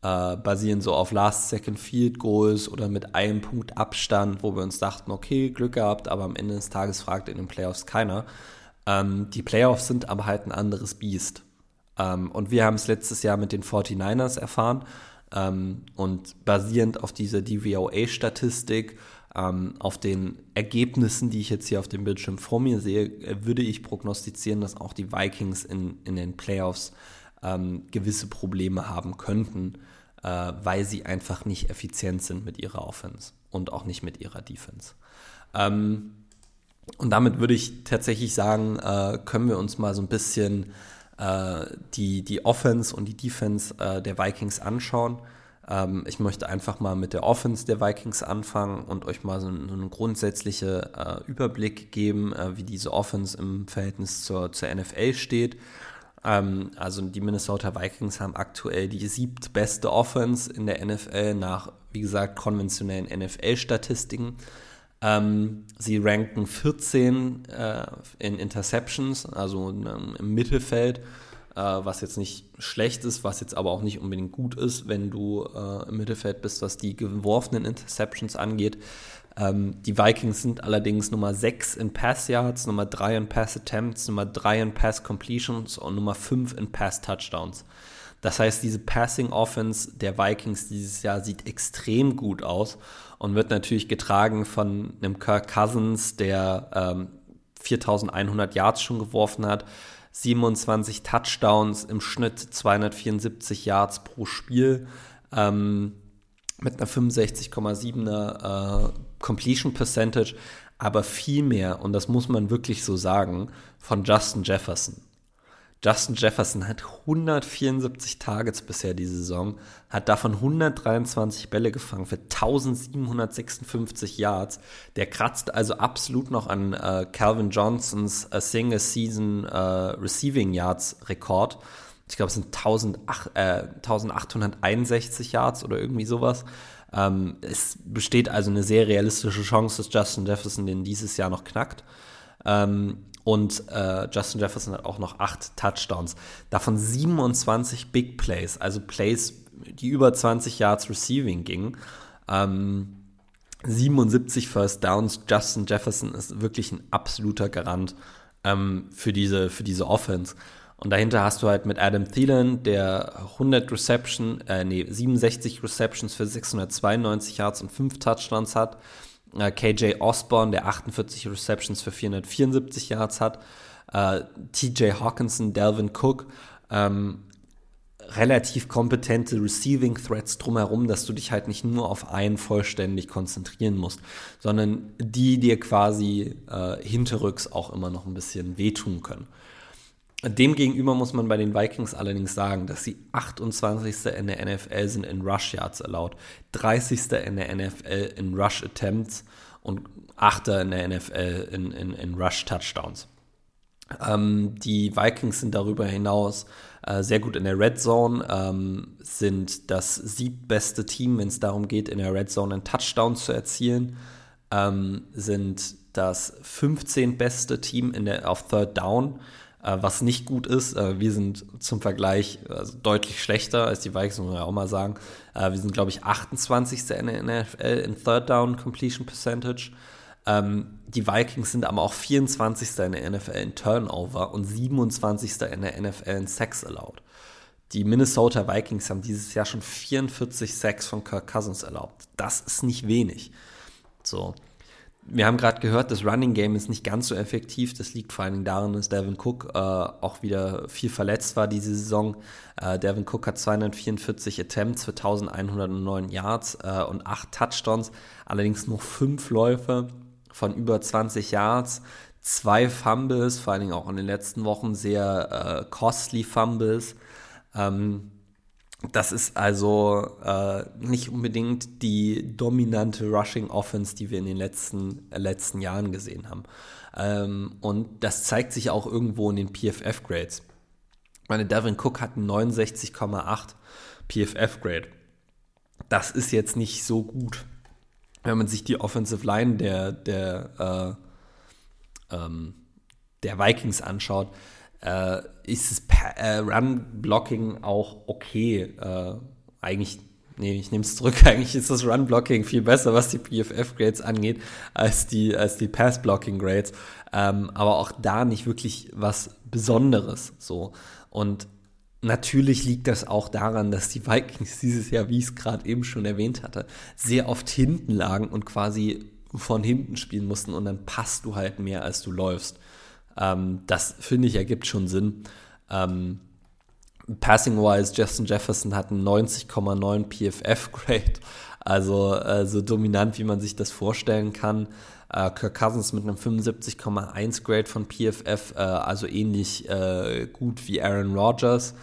Äh, basieren so auf Last-Second-Field-Goals oder mit einem Punkt Abstand, wo wir uns dachten, okay, Glück gehabt, aber am Ende des Tages fragt in den Playoffs keiner. Ähm, die Playoffs sind aber halt ein anderes Biest. Ähm, und wir haben es letztes Jahr mit den 49ers erfahren. Ähm, und basierend auf dieser DVOA-Statistik, ähm, auf den Ergebnissen, die ich jetzt hier auf dem Bildschirm vor mir sehe, äh, würde ich prognostizieren, dass auch die Vikings in, in den Playoffs ähm, gewisse Probleme haben könnten, äh, weil sie einfach nicht effizient sind mit ihrer Offense und auch nicht mit ihrer Defense. Ähm, und damit würde ich tatsächlich sagen, äh, können wir uns mal so ein bisschen äh, die, die Offense und die Defense äh, der Vikings anschauen. Ähm, ich möchte einfach mal mit der Offense der Vikings anfangen und euch mal so, einen, so einen grundsätzlichen äh, Überblick geben, äh, wie diese Offense im Verhältnis zur, zur NFL steht. Ähm, also die Minnesota Vikings haben aktuell die siebtbeste Offense in der NFL nach, wie gesagt, konventionellen NFL-Statistiken. Ähm, sie ranken 14 äh, in Interceptions, also ähm, im Mittelfeld, äh, was jetzt nicht schlecht ist, was jetzt aber auch nicht unbedingt gut ist, wenn du äh, im Mittelfeld bist, was die geworfenen Interceptions angeht. Ähm, die Vikings sind allerdings Nummer 6 in Pass Yards, Nummer 3 in Pass Attempts, Nummer 3 in Pass Completions und Nummer 5 in Pass Touchdowns. Das heißt, diese Passing Offense der Vikings dieses Jahr sieht extrem gut aus und wird natürlich getragen von einem Kirk Cousins, der ähm, 4100 Yards schon geworfen hat, 27 Touchdowns, im Schnitt 274 Yards pro Spiel. Ähm, mit einer 65,7er äh, Completion Percentage, aber viel mehr, und das muss man wirklich so sagen, von Justin Jefferson. Justin Jefferson hat 174 Targets bisher diese Saison, hat davon 123 Bälle gefangen für 1756 Yards. Der kratzt also absolut noch an äh, Calvin Johnsons äh, Single Season äh, Receiving Yards Rekord ich glaube, es sind 1800, äh, 1861 Yards oder irgendwie sowas. Ähm, es besteht also eine sehr realistische Chance, dass Justin Jefferson den dieses Jahr noch knackt. Ähm, und äh, Justin Jefferson hat auch noch acht Touchdowns. Davon 27 Big Plays, also Plays, die über 20 Yards Receiving gingen. Ähm, 77 First Downs. Justin Jefferson ist wirklich ein absoluter Garant ähm, für, diese, für diese Offense. Und dahinter hast du halt mit Adam Thielen, der 100 Reception, äh, nee, 67 Receptions für 692 Yards und 5 Touchdowns hat. Äh, KJ Osborne, der 48 Receptions für 474 Yards hat. Äh, TJ Hawkinson, Delvin Cook, ähm, relativ kompetente Receiving Threats drumherum, dass du dich halt nicht nur auf einen vollständig konzentrieren musst, sondern die dir quasi äh, hinterrücks auch immer noch ein bisschen wehtun können. Demgegenüber muss man bei den Vikings allerdings sagen, dass sie 28. in der NFL sind in Rush Yards allowed, 30. in der NFL in Rush Attempts und 8. in der NFL in, in, in Rush Touchdowns. Ähm, die Vikings sind darüber hinaus äh, sehr gut in der Red Zone, ähm, sind das siebbeste Team, wenn es darum geht, in der Red Zone einen Touchdown zu erzielen, ähm, sind das 15 beste Team in der, auf Third Down was nicht gut ist. Äh, wir sind zum Vergleich also deutlich schlechter als die Vikings, muss man ja auch mal sagen. Äh, wir sind, glaube ich, 28. in der NFL in Third Down Completion Percentage. Ähm, die Vikings sind aber auch 24. in der NFL in Turnover und 27. in der NFL in Sex Allowed. Die Minnesota Vikings haben dieses Jahr schon 44 Sacks von Kirk Cousins erlaubt. Das ist nicht wenig. So wir haben gerade gehört, das Running Game ist nicht ganz so effektiv. Das liegt vor allen Dingen daran, dass Devin Cook äh, auch wieder viel verletzt war diese Saison. Äh, Devin Cook hat 244 Attempts für 1109 Yards äh, und 8 Touchdowns, allerdings nur 5 Läufe von über 20 Yards, zwei Fumbles, vor allen Dingen auch in den letzten Wochen sehr äh, costly Fumbles. Ähm, das ist also äh, nicht unbedingt die dominante Rushing Offense, die wir in den letzten, äh, letzten Jahren gesehen haben. Ähm, und das zeigt sich auch irgendwo in den PFF-Grades. Meine Devin Cook hat 69,8 PFF-Grade. Das ist jetzt nicht so gut. Wenn man sich die Offensive Line der, der, äh, ähm, der Vikings anschaut, äh, ist das äh, Run-Blocking auch okay. Äh, eigentlich, nee, ich nehme es zurück, [LAUGHS] eigentlich ist das Run-Blocking viel besser, was die PFF-Grades angeht, als die, als die Pass-Blocking-Grades. Ähm, aber auch da nicht wirklich was Besonderes. So. Und Natürlich liegt das auch daran, dass die Vikings dieses Jahr, wie ich es gerade eben schon erwähnt hatte, sehr oft hinten lagen und quasi von hinten spielen mussten und dann passt du halt mehr, als du läufst. Ähm, das finde ich ergibt schon Sinn. Ähm, Passing-wise, Justin Jefferson hat einen 90,9 PFF-Grade, also äh, so dominant, wie man sich das vorstellen kann. Äh, Kirk Cousins mit einem 75,1 Grade von PFF, äh, also ähnlich äh, gut wie Aaron Rodgers.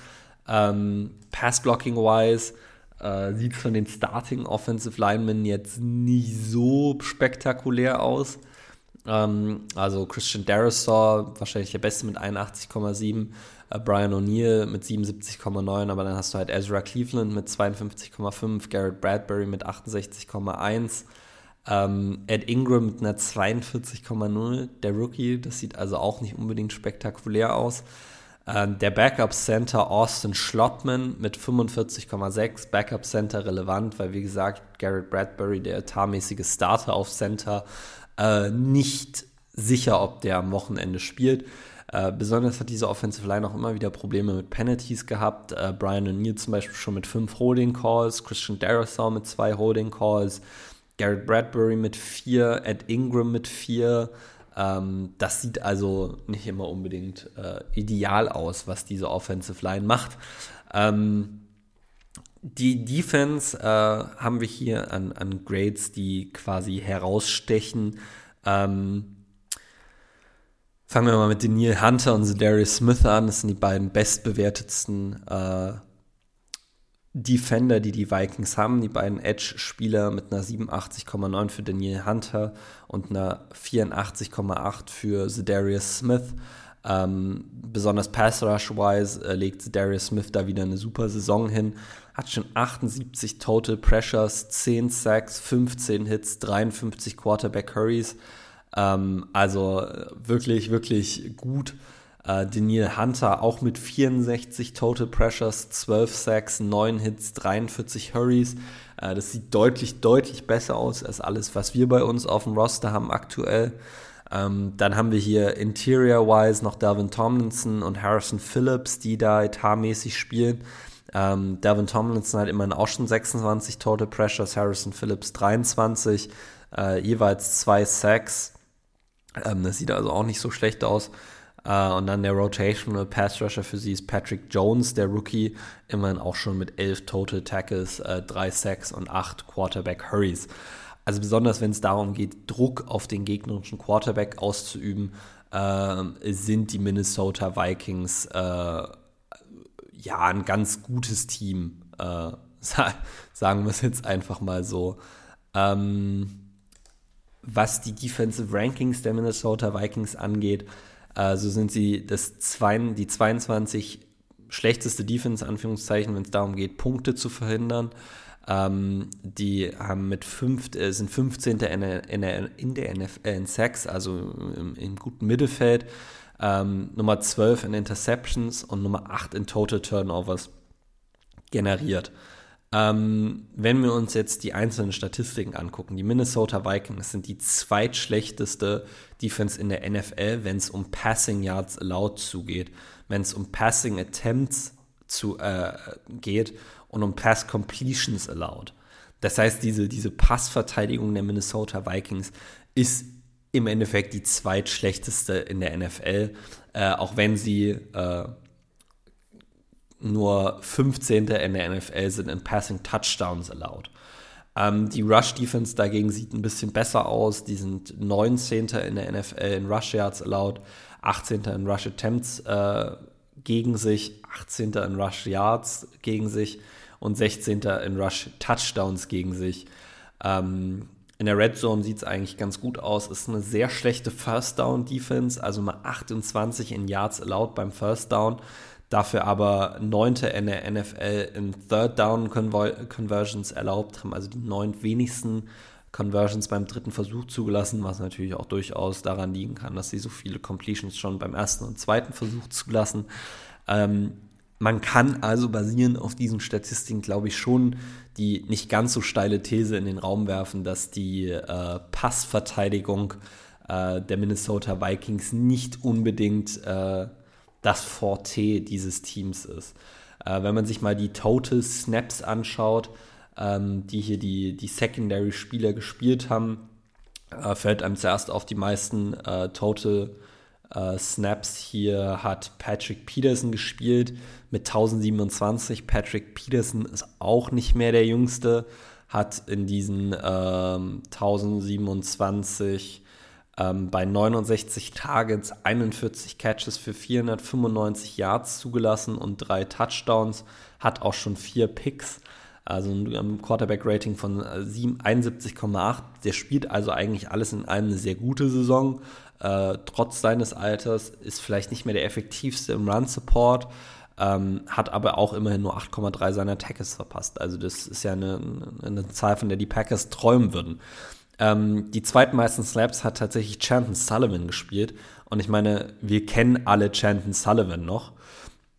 Ähm, Pass-Blocking-wise äh, sieht von den Starting Offensive Linemen jetzt nicht so spektakulär aus. Ähm, also Christian Darasaw, wahrscheinlich der Beste mit 81,7. Äh, Brian O'Neill mit 77,9. Aber dann hast du halt Ezra Cleveland mit 52,5. Garrett Bradbury mit 68,1. Ähm, Ed Ingram mit einer 42,0. Der Rookie, das sieht also auch nicht unbedingt spektakulär aus. Ähm, der Backup Center Austin Schlottman mit 45,6. Backup Center relevant, weil wie gesagt, Garrett Bradbury, der etatmäßige Starter auf Center, äh, nicht sicher, ob der am Wochenende spielt. Äh, besonders hat diese Offensive Line auch immer wieder Probleme mit Penalties gehabt. Äh, Brian O'Neill zum Beispiel schon mit fünf Holding Calls, Christian Darasaw mit zwei Holding Calls, Garrett Bradbury mit vier, Ed Ingram mit vier. Ähm, das sieht also nicht immer unbedingt äh, ideal aus, was diese Offensive Line macht. Ähm, die Defense äh, haben wir hier an, an, Grades, die quasi herausstechen. Ähm, fangen wir mal mit den Hunter und Darius Smith an. Das sind die beiden bestbewertetsten äh, Defender, die die Vikings haben. Die beiden Edge-Spieler mit einer 87,9 für Daniel Hunter und einer 84,8 für Zedarius Smith. Ähm, besonders Pass-Rush-wise äh, legt Zedarius Smith da wieder eine super Saison hin. Hat schon 78 Total Pressures, 10 Sacks, 15 Hits, 53 Quarterback-Hurries. Ähm, also äh, wirklich, wirklich gut. Äh, Daniel Hunter auch mit 64 Total Pressures, 12 Sacks, 9 Hits, 43 Hurries. Äh, das sieht deutlich, deutlich besser aus als alles, was wir bei uns auf dem Roster haben aktuell. Ähm, dann haben wir hier Interior-wise noch Dalvin Tomlinson und Harrison Phillips, die da etatmäßig spielen. Ähm, Dalvin Tomlinson hat immerhin auch schon 26 Total Pressures, Harrison Phillips 23, äh, jeweils zwei Sacks. Ähm, das sieht also auch nicht so schlecht aus. Uh, und dann der Rotational Pass Rusher für sie ist Patrick Jones, der Rookie, immerhin auch schon mit elf Total Tackles, äh, drei Sacks und acht Quarterback Hurries. Also besonders wenn es darum geht, Druck auf den gegnerischen Quarterback auszuüben, äh, sind die Minnesota Vikings äh, ja ein ganz gutes Team. Äh, [LAUGHS] sagen wir es jetzt einfach mal so. Ähm, was die Defensive Rankings der Minnesota Vikings angeht, also sind sie das zwei, die 22 schlechteste Defense, Anführungszeichen, wenn es darum geht, Punkte zu verhindern. Ähm, die haben mit fünf, äh, sind 15. in der, in der, in der NFL in Sacks, also im, im guten Mittelfeld. Ähm, Nummer 12 in Interceptions und Nummer 8 in Total Turnovers generiert. Ähm, wenn wir uns jetzt die einzelnen Statistiken angucken, die Minnesota Vikings sind die zweitschlechteste Defense in der NFL, wenn es um Passing Yards allowed zugeht, wenn es um Passing Attempts zu, äh, geht und um Pass Completions allowed. Das heißt, diese, diese Passverteidigung der Minnesota Vikings ist im Endeffekt die zweitschlechteste in der NFL, äh, auch wenn sie äh, nur 15. in der NFL sind in Passing Touchdowns allowed. Ähm, die Rush Defense dagegen sieht ein bisschen besser aus. Die sind 19. in der NFL in Rush Yards allowed, 18. in Rush Attempts äh, gegen sich, 18. in Rush Yards gegen sich und 16. in Rush Touchdowns gegen sich. Ähm, in der Red Zone sieht es eigentlich ganz gut aus. Ist eine sehr schlechte First Down Defense, also mal 28 in Yards allowed beim First Down. Dafür aber neunte in der NFL in Third Down Conversions erlaubt, haben also die neun wenigsten Conversions beim dritten Versuch zugelassen, was natürlich auch durchaus daran liegen kann, dass sie so viele Completions schon beim ersten und zweiten Versuch zulassen. Ähm, man kann also basierend auf diesen Statistiken, glaube ich, schon die nicht ganz so steile These in den Raum werfen, dass die äh, Passverteidigung äh, der Minnesota Vikings nicht unbedingt äh, das Forte dieses Teams ist. Äh, wenn man sich mal die Total Snaps anschaut, ähm, die hier die, die Secondary-Spieler gespielt haben, äh, fällt einem zuerst auf die meisten äh, Total äh, Snaps. Hier hat Patrick Peterson gespielt mit 1027. Patrick Peterson ist auch nicht mehr der Jüngste, hat in diesen ähm, 1027 ähm, bei 69 Targets 41 Catches für 495 Yards zugelassen und drei Touchdowns, hat auch schon vier Picks. Also ein Quarterback-Rating von 71,8. Der spielt also eigentlich alles in allem eine sehr gute Saison. Äh, trotz seines Alters ist vielleicht nicht mehr der effektivste im Run-Support. Ähm, hat aber auch immerhin nur 8,3 seiner Tackles verpasst. Also das ist ja eine, eine Zahl, von der die Packers träumen würden. Ähm, die zweitmeisten Slaps hat tatsächlich Chanton Sullivan gespielt. Und ich meine, wir kennen alle Chanton Sullivan noch.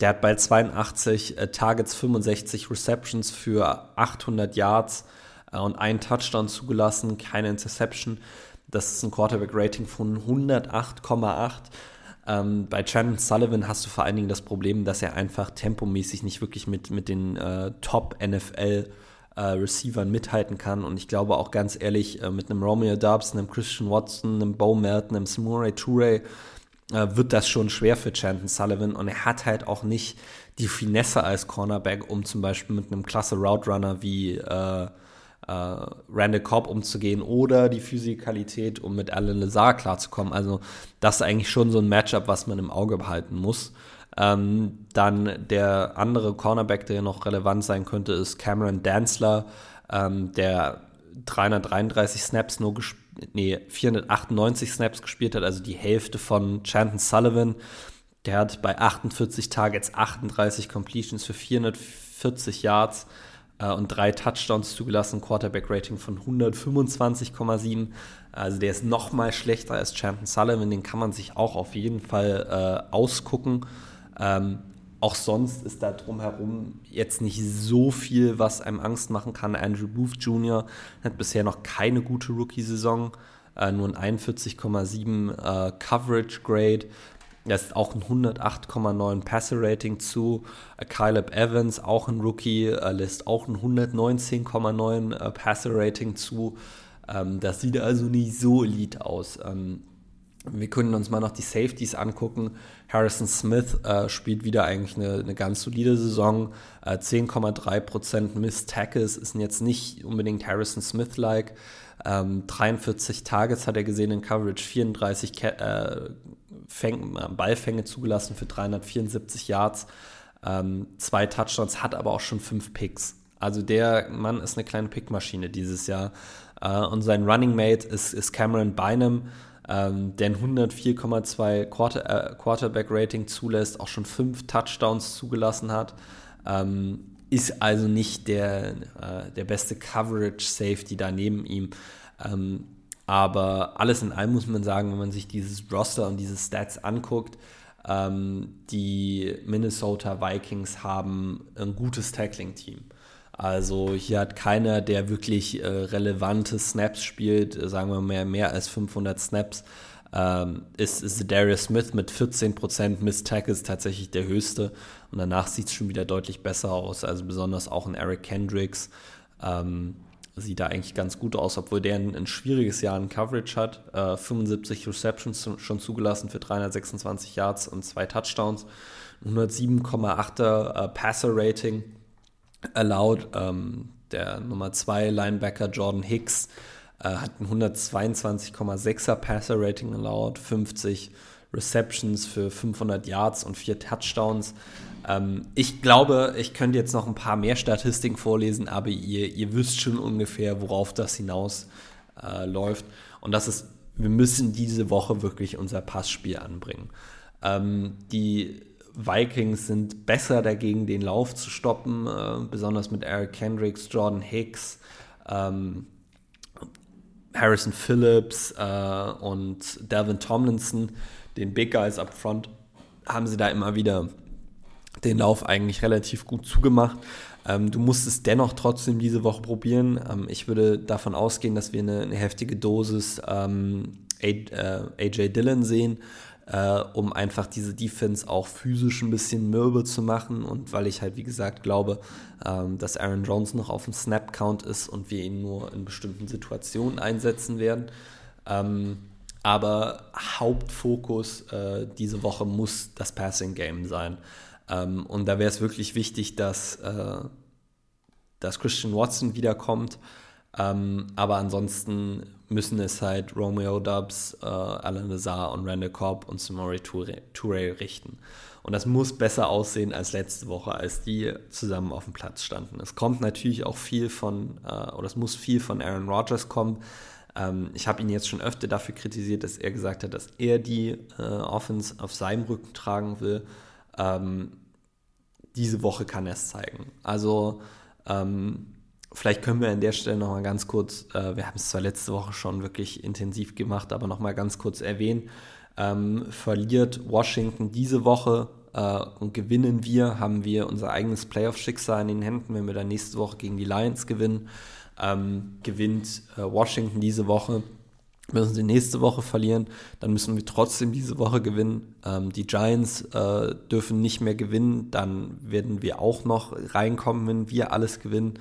Der hat bei 82 äh, Targets 65 Receptions für 800 Yards äh, und einen Touchdown zugelassen, keine Interception. Das ist ein Quarterback-Rating von 108,8. Ähm, bei Shannon Sullivan hast du vor allen Dingen das Problem, dass er einfach tempomäßig nicht wirklich mit, mit den äh, Top-NFL-Receivern äh, mithalten kann. Und ich glaube auch ganz ehrlich, äh, mit einem Romeo Dubs, einem Christian Watson, einem Bo Melton, einem Samurai Toure äh, wird das schon schwer für Chanton Sullivan. Und er hat halt auch nicht die Finesse als Cornerback, um zum Beispiel mit einem klasse Route Runner wie äh, äh, Randall Cobb umzugehen oder die Physikalität, um mit Alan Lazar klarzukommen. Also das ist eigentlich schon so ein Matchup, was man im Auge behalten muss. Ähm, dann der andere Cornerback, der noch relevant sein könnte, ist Cameron Danzler, ähm, der 333 Snaps nur nee, 498 Snaps gespielt hat, also die Hälfte von Chanton Sullivan. Der hat bei 48 Targets 38 Completions für 440 Yards äh, und drei Touchdowns zugelassen, Quarterback-Rating von 125,7. Also der ist noch mal schlechter als Champion Sullivan, den kann man sich auch auf jeden Fall äh, ausgucken. Ähm, auch sonst ist da drumherum jetzt nicht so viel, was einem Angst machen kann. Andrew Booth Jr. hat bisher noch keine gute Rookie-Saison, äh, nur ein 41,7 äh, Coverage Grade. Lässt auch ein 108,9 Passer-Rating zu. Äh, Caleb Evans, auch ein Rookie, äh, lässt auch ein 119,9 äh, Passer-Rating zu. Ähm, das sieht also nicht so elite aus. Ähm, wir können uns mal noch die Safeties angucken. Harrison Smith äh, spielt wieder eigentlich eine, eine ganz solide Saison. Äh, 10,3% Miss Tackles ist jetzt nicht unbedingt Harrison Smith-like. Ähm, 43 Targets hat er gesehen in Coverage, 34 äh, Fäng, äh, Ballfänge zugelassen für 374 Yards, ähm, zwei Touchdowns, hat aber auch schon fünf Picks. Also der Mann ist eine kleine Pickmaschine dieses Jahr. Äh, und sein Running Mate ist, ist Cameron Bynum, ähm, der ein 104,2 Quarter, äh, Quarterback-Rating zulässt, auch schon fünf Touchdowns zugelassen hat. Ähm, ist also nicht der, äh, der beste Coverage-Safety da neben ihm. Ähm, aber alles in allem muss man sagen, wenn man sich dieses Roster und diese Stats anguckt, ähm, die Minnesota Vikings haben ein gutes Tackling-Team. Also hier hat keiner, der wirklich äh, relevante Snaps spielt, äh, sagen wir mal mehr als 500 Snaps, ähm, ist, ist Darius Smith mit 14% Miss Tackles tatsächlich der höchste. Und danach sieht es schon wieder deutlich besser aus. Also besonders auch ein Eric Kendricks. Ähm, sieht da eigentlich ganz gut aus, obwohl der ein, ein schwieriges Jahr in Coverage hat. Äh, 75 Receptions zu, schon zugelassen für 326 Yards und zwei Touchdowns. 107,8er äh, Passer-Rating allowed. Ähm, der Nummer 2 Linebacker Jordan Hicks äh, hat ein 122,6er Passer-Rating allowed, 50 Receptions für 500 Yards und vier Touchdowns. Ähm, ich glaube, ich könnte jetzt noch ein paar mehr Statistiken vorlesen, aber ihr, ihr wisst schon ungefähr, worauf das hinaus äh. Und das ist, wir müssen diese Woche wirklich unser Passspiel anbringen. Ähm, die Vikings sind besser dagegen, den Lauf zu stoppen, äh, besonders mit Eric Kendricks, Jordan Hicks, ähm, Harrison Phillips äh, und Delvin Tomlinson, den Big Guys up front, haben sie da immer wieder den Lauf eigentlich relativ gut zugemacht. Ähm, du musst es dennoch trotzdem diese Woche probieren. Ähm, ich würde davon ausgehen, dass wir eine, eine heftige Dosis ähm, AJ äh, Dillon sehen, äh, um einfach diese Defense auch physisch ein bisschen mürbe zu machen und weil ich halt, wie gesagt, glaube, ähm, dass Aaron Jones noch auf dem Snap-Count ist und wir ihn nur in bestimmten Situationen einsetzen werden. Ähm, aber Hauptfokus äh, diese Woche muss das Passing Game sein. Ähm, und da wäre es wirklich wichtig, dass, äh, dass Christian Watson wiederkommt. Ähm, aber ansonsten müssen es halt Romeo Dubs, äh, Alan Lazar und Randall Cobb und Samori Toure richten. Und das muss besser aussehen als letzte Woche, als die zusammen auf dem Platz standen. Es kommt natürlich auch viel von, äh, oder es muss viel von Aaron Rodgers kommen. Ähm, ich habe ihn jetzt schon öfter dafür kritisiert, dass er gesagt hat, dass er die äh, Offense auf seinem Rücken tragen will. Ähm, diese Woche kann er es zeigen. Also ähm, vielleicht können wir an der Stelle nochmal ganz kurz, äh, wir haben es zwar letzte Woche schon wirklich intensiv gemacht, aber nochmal ganz kurz erwähnen. Ähm, verliert Washington diese Woche äh, und gewinnen wir, haben wir unser eigenes Playoff-Schicksal in den Händen, wenn wir dann nächste Woche gegen die Lions gewinnen. Ähm, gewinnt äh, Washington diese Woche, müssen sie nächste Woche verlieren, dann müssen wir trotzdem diese Woche gewinnen. Ähm, die Giants äh, dürfen nicht mehr gewinnen, dann werden wir auch noch reinkommen, wenn wir alles gewinnen.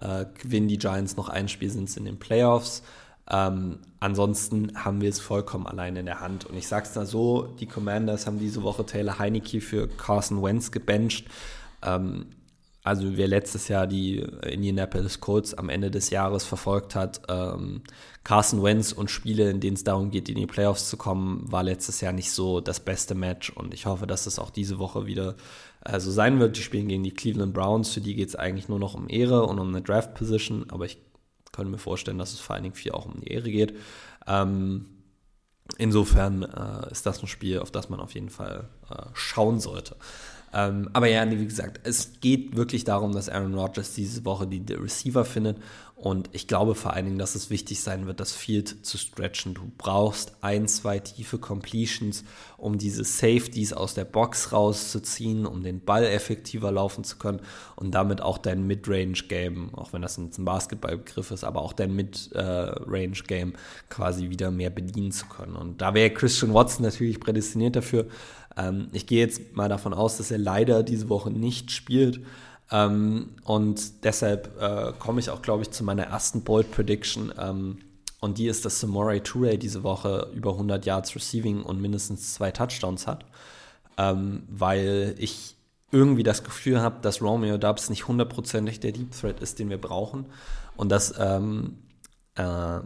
Äh, gewinnen die Giants noch ein Spiel, sind es in den Playoffs. Ähm, ansonsten haben wir es vollkommen allein in der Hand. Und ich sage es mal so, die Commanders haben diese Woche Taylor Heineke für Carson Wentz gebencht. Ähm, also wer letztes Jahr die Indianapolis Colts am Ende des Jahres verfolgt hat, ähm, Carson Wentz und Spiele, in denen es darum geht, in die Playoffs zu kommen, war letztes Jahr nicht so das beste Match. Und ich hoffe, dass es auch diese Woche wieder äh, so sein wird. Die spielen gegen die Cleveland Browns. Für die geht es eigentlich nur noch um Ehre und um eine Draft-Position. Aber ich könnte mir vorstellen, dass es vor allen Dingen viel auch um die Ehre geht. Ähm, insofern äh, ist das ein Spiel, auf das man auf jeden Fall äh, schauen sollte. Ähm, aber ja, wie gesagt, es geht wirklich darum, dass Aaron Rodgers diese Woche die Receiver findet und ich glaube vor allen Dingen, dass es wichtig sein wird, das Field zu stretchen. Du brauchst ein, zwei tiefe Completions, um diese Safeties aus der Box rauszuziehen, um den Ball effektiver laufen zu können und damit auch dein Mid-Range-Game, auch wenn das jetzt ein Basketballbegriff ist, aber auch dein Mid-Range-Game quasi wieder mehr bedienen zu können. Und da wäre Christian Watson natürlich prädestiniert dafür. Ähm, ich gehe jetzt mal davon aus, dass er leider diese Woche nicht spielt. Ähm, und deshalb äh, komme ich auch, glaube ich, zu meiner ersten Bold Prediction. Ähm, und die ist, dass Samurai Toure diese Woche über 100 Yards Receiving und mindestens zwei Touchdowns hat. Ähm, weil ich irgendwie das Gefühl habe, dass Romeo Dubs nicht hundertprozentig der Deep Threat ist, den wir brauchen. Und dass, ähm, äh,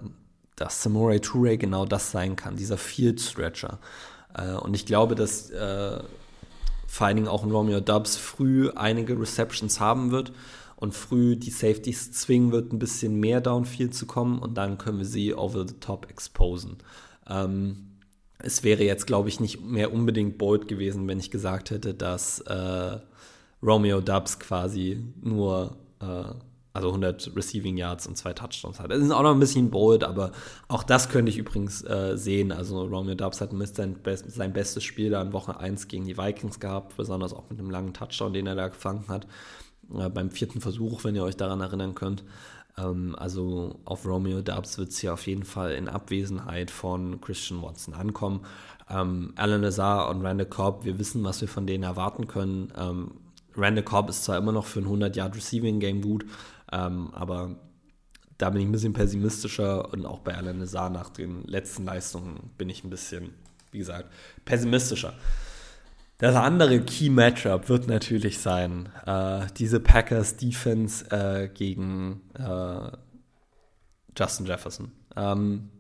dass Samurai Toure genau das sein kann, dieser Field Stretcher. Äh, und ich glaube, dass äh, vor allen Dingen auch ein Romeo Dubs früh einige Receptions haben wird und früh die Safeties zwingen wird, ein bisschen mehr Downfield zu kommen und dann können wir sie over the top exposen. Ähm, es wäre jetzt, glaube ich, nicht mehr unbedingt bold gewesen, wenn ich gesagt hätte, dass äh, Romeo Dubs quasi nur äh, also 100 Receiving Yards und zwei Touchdowns hat. Das ist auch noch ein bisschen bold, aber auch das könnte ich übrigens äh, sehen. Also Romeo Dubs hat sein, best, sein bestes Spiel da in Woche 1 gegen die Vikings gehabt, besonders auch mit einem langen Touchdown, den er da gefangen hat. Äh, beim vierten Versuch, wenn ihr euch daran erinnern könnt. Ähm, also auf Romeo Dubs wird es hier auf jeden Fall in Abwesenheit von Christian Watson ankommen. Ähm, Alan Lazar und Randall Cobb, wir wissen, was wir von denen erwarten können. Ähm, Randall Cobb ist zwar immer noch für ein 100-Yard-Receiving-Game gut, ähm, aber da bin ich ein bisschen pessimistischer und auch bei Alan Nazar nach den letzten Leistungen bin ich ein bisschen, wie gesagt, pessimistischer. Das andere Key Matchup wird natürlich sein, äh, diese Packers Defense äh, gegen äh, Justin Jefferson. Ähm,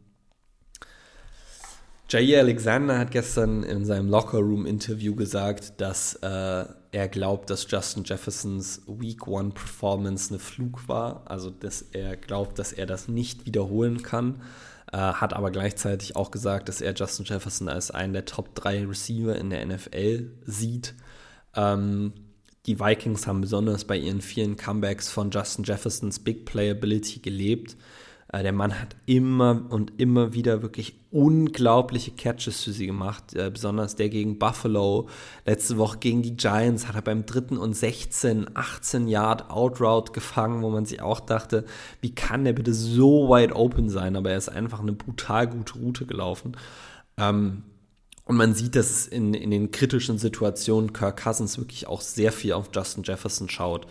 Jair Alexander hat gestern in seinem Locker Room Interview gesagt, dass äh, er glaubt, dass Justin Jeffersons Week One Performance eine Flug war, also dass er glaubt, dass er das nicht wiederholen kann. Äh, hat aber gleichzeitig auch gesagt, dass er Justin Jefferson als einen der Top 3 Receiver in der NFL sieht. Ähm, die Vikings haben besonders bei ihren vielen Comebacks von Justin Jeffersons Big Playability gelebt. Äh, der Mann hat immer und immer wieder wirklich unglaubliche Catches für sie gemacht, äh, besonders der gegen Buffalo. Letzte Woche gegen die Giants hat er beim dritten und 16, 18 Yard Outroute gefangen, wo man sich auch dachte, wie kann der bitte so wide open sein? Aber er ist einfach eine brutal gute Route gelaufen. Ähm, und man sieht, dass in, in den kritischen Situationen Kirk Cousins wirklich auch sehr viel auf Justin Jefferson schaut.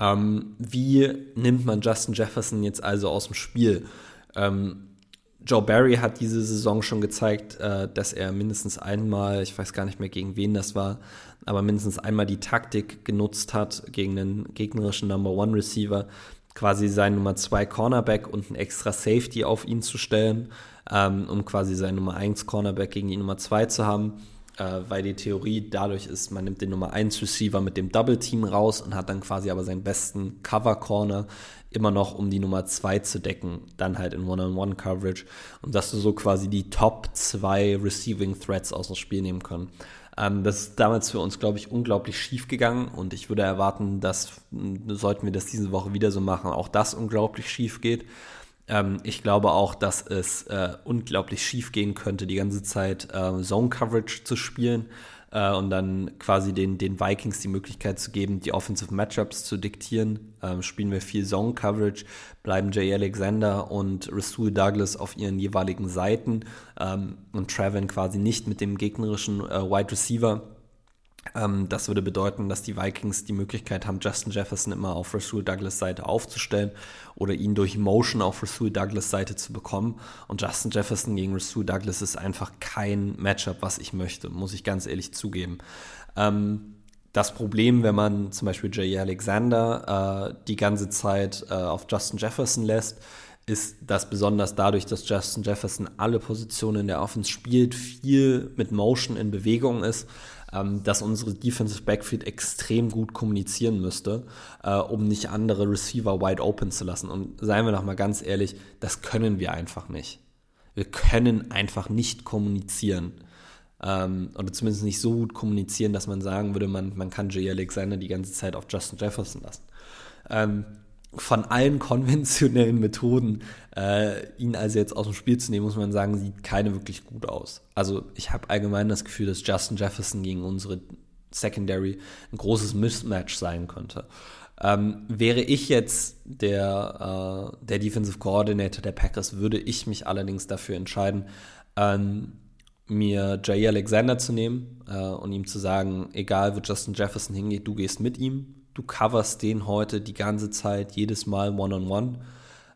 Ähm, wie nimmt man Justin Jefferson jetzt also aus dem Spiel? Ähm, Joe Barry hat diese Saison schon gezeigt, äh, dass er mindestens einmal, ich weiß gar nicht mehr gegen wen das war, aber mindestens einmal die Taktik genutzt hat, gegen einen gegnerischen Number One Receiver quasi seinen Nummer 2 Cornerback und ein extra Safety auf ihn zu stellen, ähm, um quasi seinen Nummer 1 Cornerback gegen die Nummer 2 zu haben. Äh, weil die Theorie dadurch ist, man nimmt den Nummer 1 Receiver mit dem Double Team raus und hat dann quasi aber seinen besten Cover Corner immer noch, um die Nummer 2 zu decken, dann halt in One-on-One-Coverage und dass du so quasi die Top 2 Receiving Threats aus dem Spiel nehmen können. Ähm, das ist damals für uns, glaube ich, unglaublich schief gegangen und ich würde erwarten, dass, sollten wir das diese Woche wieder so machen, auch das unglaublich schief geht. Ähm, ich glaube auch, dass es äh, unglaublich schief gehen könnte, die ganze Zeit äh, Zone Coverage zu spielen äh, und dann quasi den, den Vikings die Möglichkeit zu geben, die Offensive Matchups zu diktieren. Ähm, spielen wir viel Zone Coverage, bleiben Jay Alexander und Rasul Douglas auf ihren jeweiligen Seiten ähm, und Trevin quasi nicht mit dem gegnerischen äh, Wide Receiver ähm, das würde bedeuten, dass die Vikings die Möglichkeit haben, Justin Jefferson immer auf Rasul Douglas Seite aufzustellen oder ihn durch Motion auf Rasul Douglas Seite zu bekommen. Und Justin Jefferson gegen Rasul Douglas ist einfach kein Matchup, was ich möchte, muss ich ganz ehrlich zugeben. Ähm, das Problem, wenn man zum Beispiel Jay Alexander äh, die ganze Zeit äh, auf Justin Jefferson lässt, ist, dass besonders dadurch, dass Justin Jefferson alle Positionen in der Offense spielt, viel mit Motion in Bewegung ist, ähm, dass unsere Defensive Backfield extrem gut kommunizieren müsste, äh, um nicht andere Receiver wide open zu lassen. Und seien wir doch mal ganz ehrlich, das können wir einfach nicht. Wir können einfach nicht kommunizieren. Ähm, oder zumindest nicht so gut kommunizieren, dass man sagen würde, man, man kann Jay Alexander die ganze Zeit auf Justin Jefferson lassen. Ähm, von allen konventionellen Methoden, äh, ihn also jetzt aus dem Spiel zu nehmen, muss man sagen, sieht keine wirklich gut aus. Also ich habe allgemein das Gefühl, dass Justin Jefferson gegen unsere Secondary ein großes Mismatch sein könnte. Ähm, wäre ich jetzt der, äh, der Defensive Coordinator der Packers, würde ich mich allerdings dafür entscheiden, ähm, mir Jay Alexander zu nehmen äh, und ihm zu sagen, egal wo Justin Jefferson hingeht, du gehst mit ihm du coverst den heute die ganze Zeit, jedes Mal One-on-One.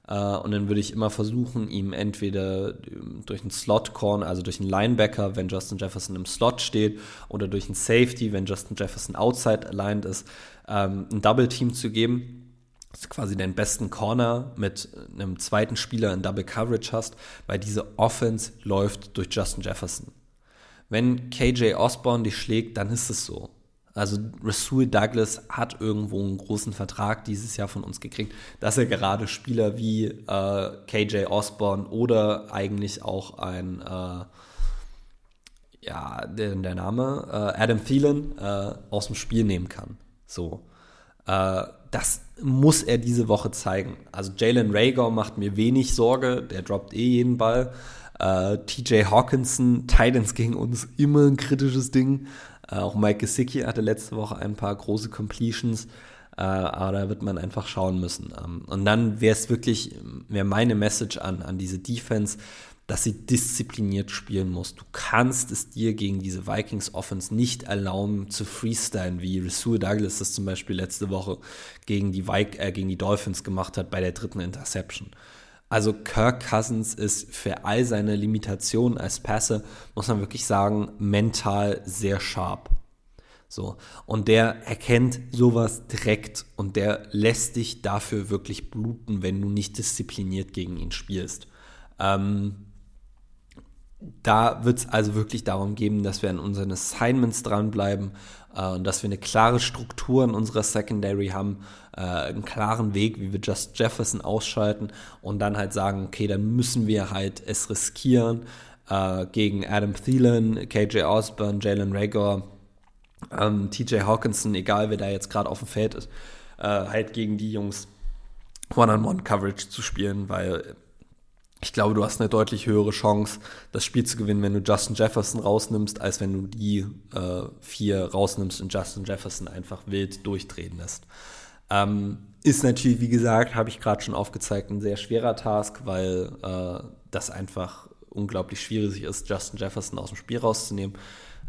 Äh, und dann würde ich immer versuchen, ihm entweder ähm, durch einen Slot-Corner, also durch einen Linebacker, wenn Justin Jefferson im Slot steht, oder durch einen Safety, wenn Justin Jefferson outside aligned ist, ähm, ein Double-Team zu geben dass du quasi deinen besten Corner mit einem zweiten Spieler in Double Coverage hast, weil diese Offense läuft durch Justin Jefferson. Wenn KJ Osborne dich schlägt, dann ist es so. Also Rasul Douglas hat irgendwo einen großen Vertrag dieses Jahr von uns gekriegt, dass er gerade Spieler wie äh, KJ Osborne oder eigentlich auch ein, äh, ja, der, der Name, äh, Adam Thielen äh, aus dem Spiel nehmen kann. So. Äh, das muss er diese Woche zeigen. Also Jalen Rager macht mir wenig Sorge, der droppt eh jeden Ball. Äh, TJ Hawkinson, Titans gegen uns, immer ein kritisches Ding. Äh, auch Mike Gesicki hatte letzte Woche ein paar große Completions, äh, aber da wird man einfach schauen müssen. Ähm, und dann wäre es wirklich, wäre meine Message an, an diese Defense, dass sie diszipliniert spielen muss. Du kannst es dir gegen diese Vikings Offense nicht erlauben zu freestylen, wie Rasul Douglas das zum Beispiel letzte Woche gegen die, Vi äh, gegen die Dolphins gemacht hat bei der dritten Interception. Also Kirk Cousins ist für all seine Limitationen als Passer, muss man wirklich sagen, mental sehr sharp. So. Und der erkennt sowas direkt und der lässt dich dafür wirklich bluten, wenn du nicht diszipliniert gegen ihn spielst. Ähm, da wird es also wirklich darum gehen, dass wir an unseren Assignments dranbleiben und dass wir eine klare Struktur in unserer Secondary haben, äh, einen klaren Weg, wie wir Just Jefferson ausschalten und dann halt sagen, okay, dann müssen wir halt es riskieren äh, gegen Adam Thielen, KJ Osborne, Jalen Rager, ähm, TJ Hawkinson, egal wer da jetzt gerade auf dem Feld ist, äh, halt gegen die Jungs One-on-One-Coverage zu spielen, weil ich glaube, du hast eine deutlich höhere Chance, das Spiel zu gewinnen, wenn du Justin Jefferson rausnimmst, als wenn du die äh, vier rausnimmst und Justin Jefferson einfach wild durchdrehen lässt. Ähm, ist natürlich, wie gesagt, habe ich gerade schon aufgezeigt, ein sehr schwerer Task, weil äh, das einfach unglaublich schwierig ist, Justin Jefferson aus dem Spiel rauszunehmen.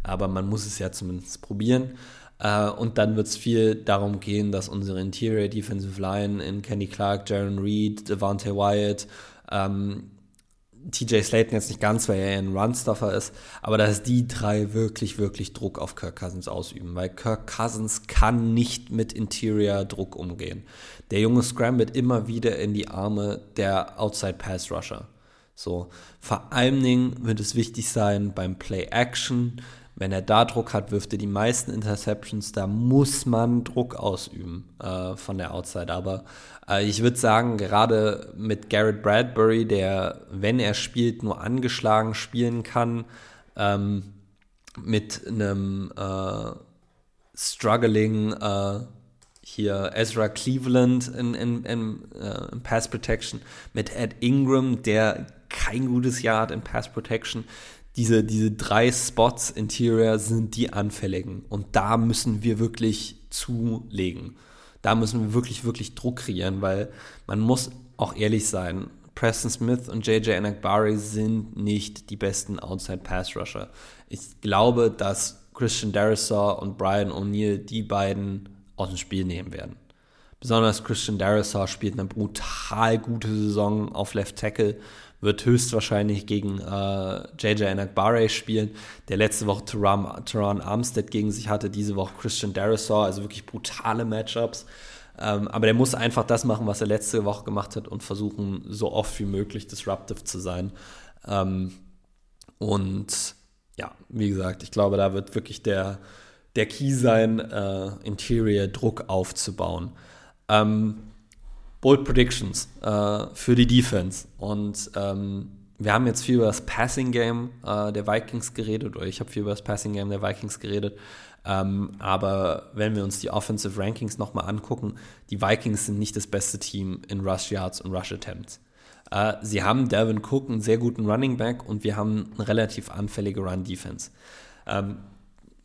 Aber man muss es ja zumindest probieren. Uh, und dann wird es viel darum gehen, dass unsere Interior Defensive Line in Kenny Clark, Jaron Reed, Devante Wyatt ähm, TJ Slayton jetzt nicht ganz, weil er ein Runstuffer ist, aber dass die drei wirklich, wirklich Druck auf Kirk Cousins ausüben, weil Kirk Cousins kann nicht mit Interior Druck umgehen. Der Junge scrambled immer wieder in die Arme der Outside Pass Rusher. So, vor allen Dingen wird es wichtig sein beim Play Action, Wenn er da Druck hat, wirft er die meisten Interceptions. Da muss man Druck ausüben äh, von der Outside. Aber äh, ich würde sagen, gerade mit Garrett Bradbury, der, wenn er spielt, nur angeschlagen spielen kann, ähm, mit einem äh, struggling äh, hier Ezra Cleveland in, in, in, uh, in, Pass Protection, mit Ed Ingram, der kein gutes Jahr hat in Pass Protection. Diese, diese drei Spots Interior sind die anfälligen. Und da müssen wir wirklich zulegen. Da müssen wir wirklich, wirklich Druck kreieren, weil man muss auch ehrlich sein. Preston Smith und JJ Anakbari sind nicht die besten Outside Pass Rusher. Ich glaube, dass Christian Darisaw und Brian O'Neill die beiden aus dem Spiel nehmen werden. Besonders Christian Darisaw spielt eine brutal gute Saison auf Left Tackle, wird höchstwahrscheinlich gegen äh, JJ Anakbare spielen, der letzte Woche Teran Armstead gegen sich hatte, diese Woche Christian Darisaw, also wirklich brutale Matchups. Ähm, aber der muss einfach das machen, was er letzte Woche gemacht hat und versuchen, so oft wie möglich disruptive zu sein. Ähm, und ja, wie gesagt, ich glaube, da wird wirklich der, der Key sein, äh, Interior-Druck aufzubauen. Ähm, Bold Predictions äh, für die Defense. Und ähm, wir haben jetzt viel über das Passing Game äh, der Vikings geredet, oder ich habe viel über das Passing Game der Vikings geredet. Ähm, aber wenn wir uns die Offensive Rankings nochmal angucken, die Vikings sind nicht das beste Team in Rush Yards und Rush Attempts. Äh, sie haben Devin Cook, einen sehr guten Running Back, und wir haben eine relativ anfällige Run Defense. Ähm,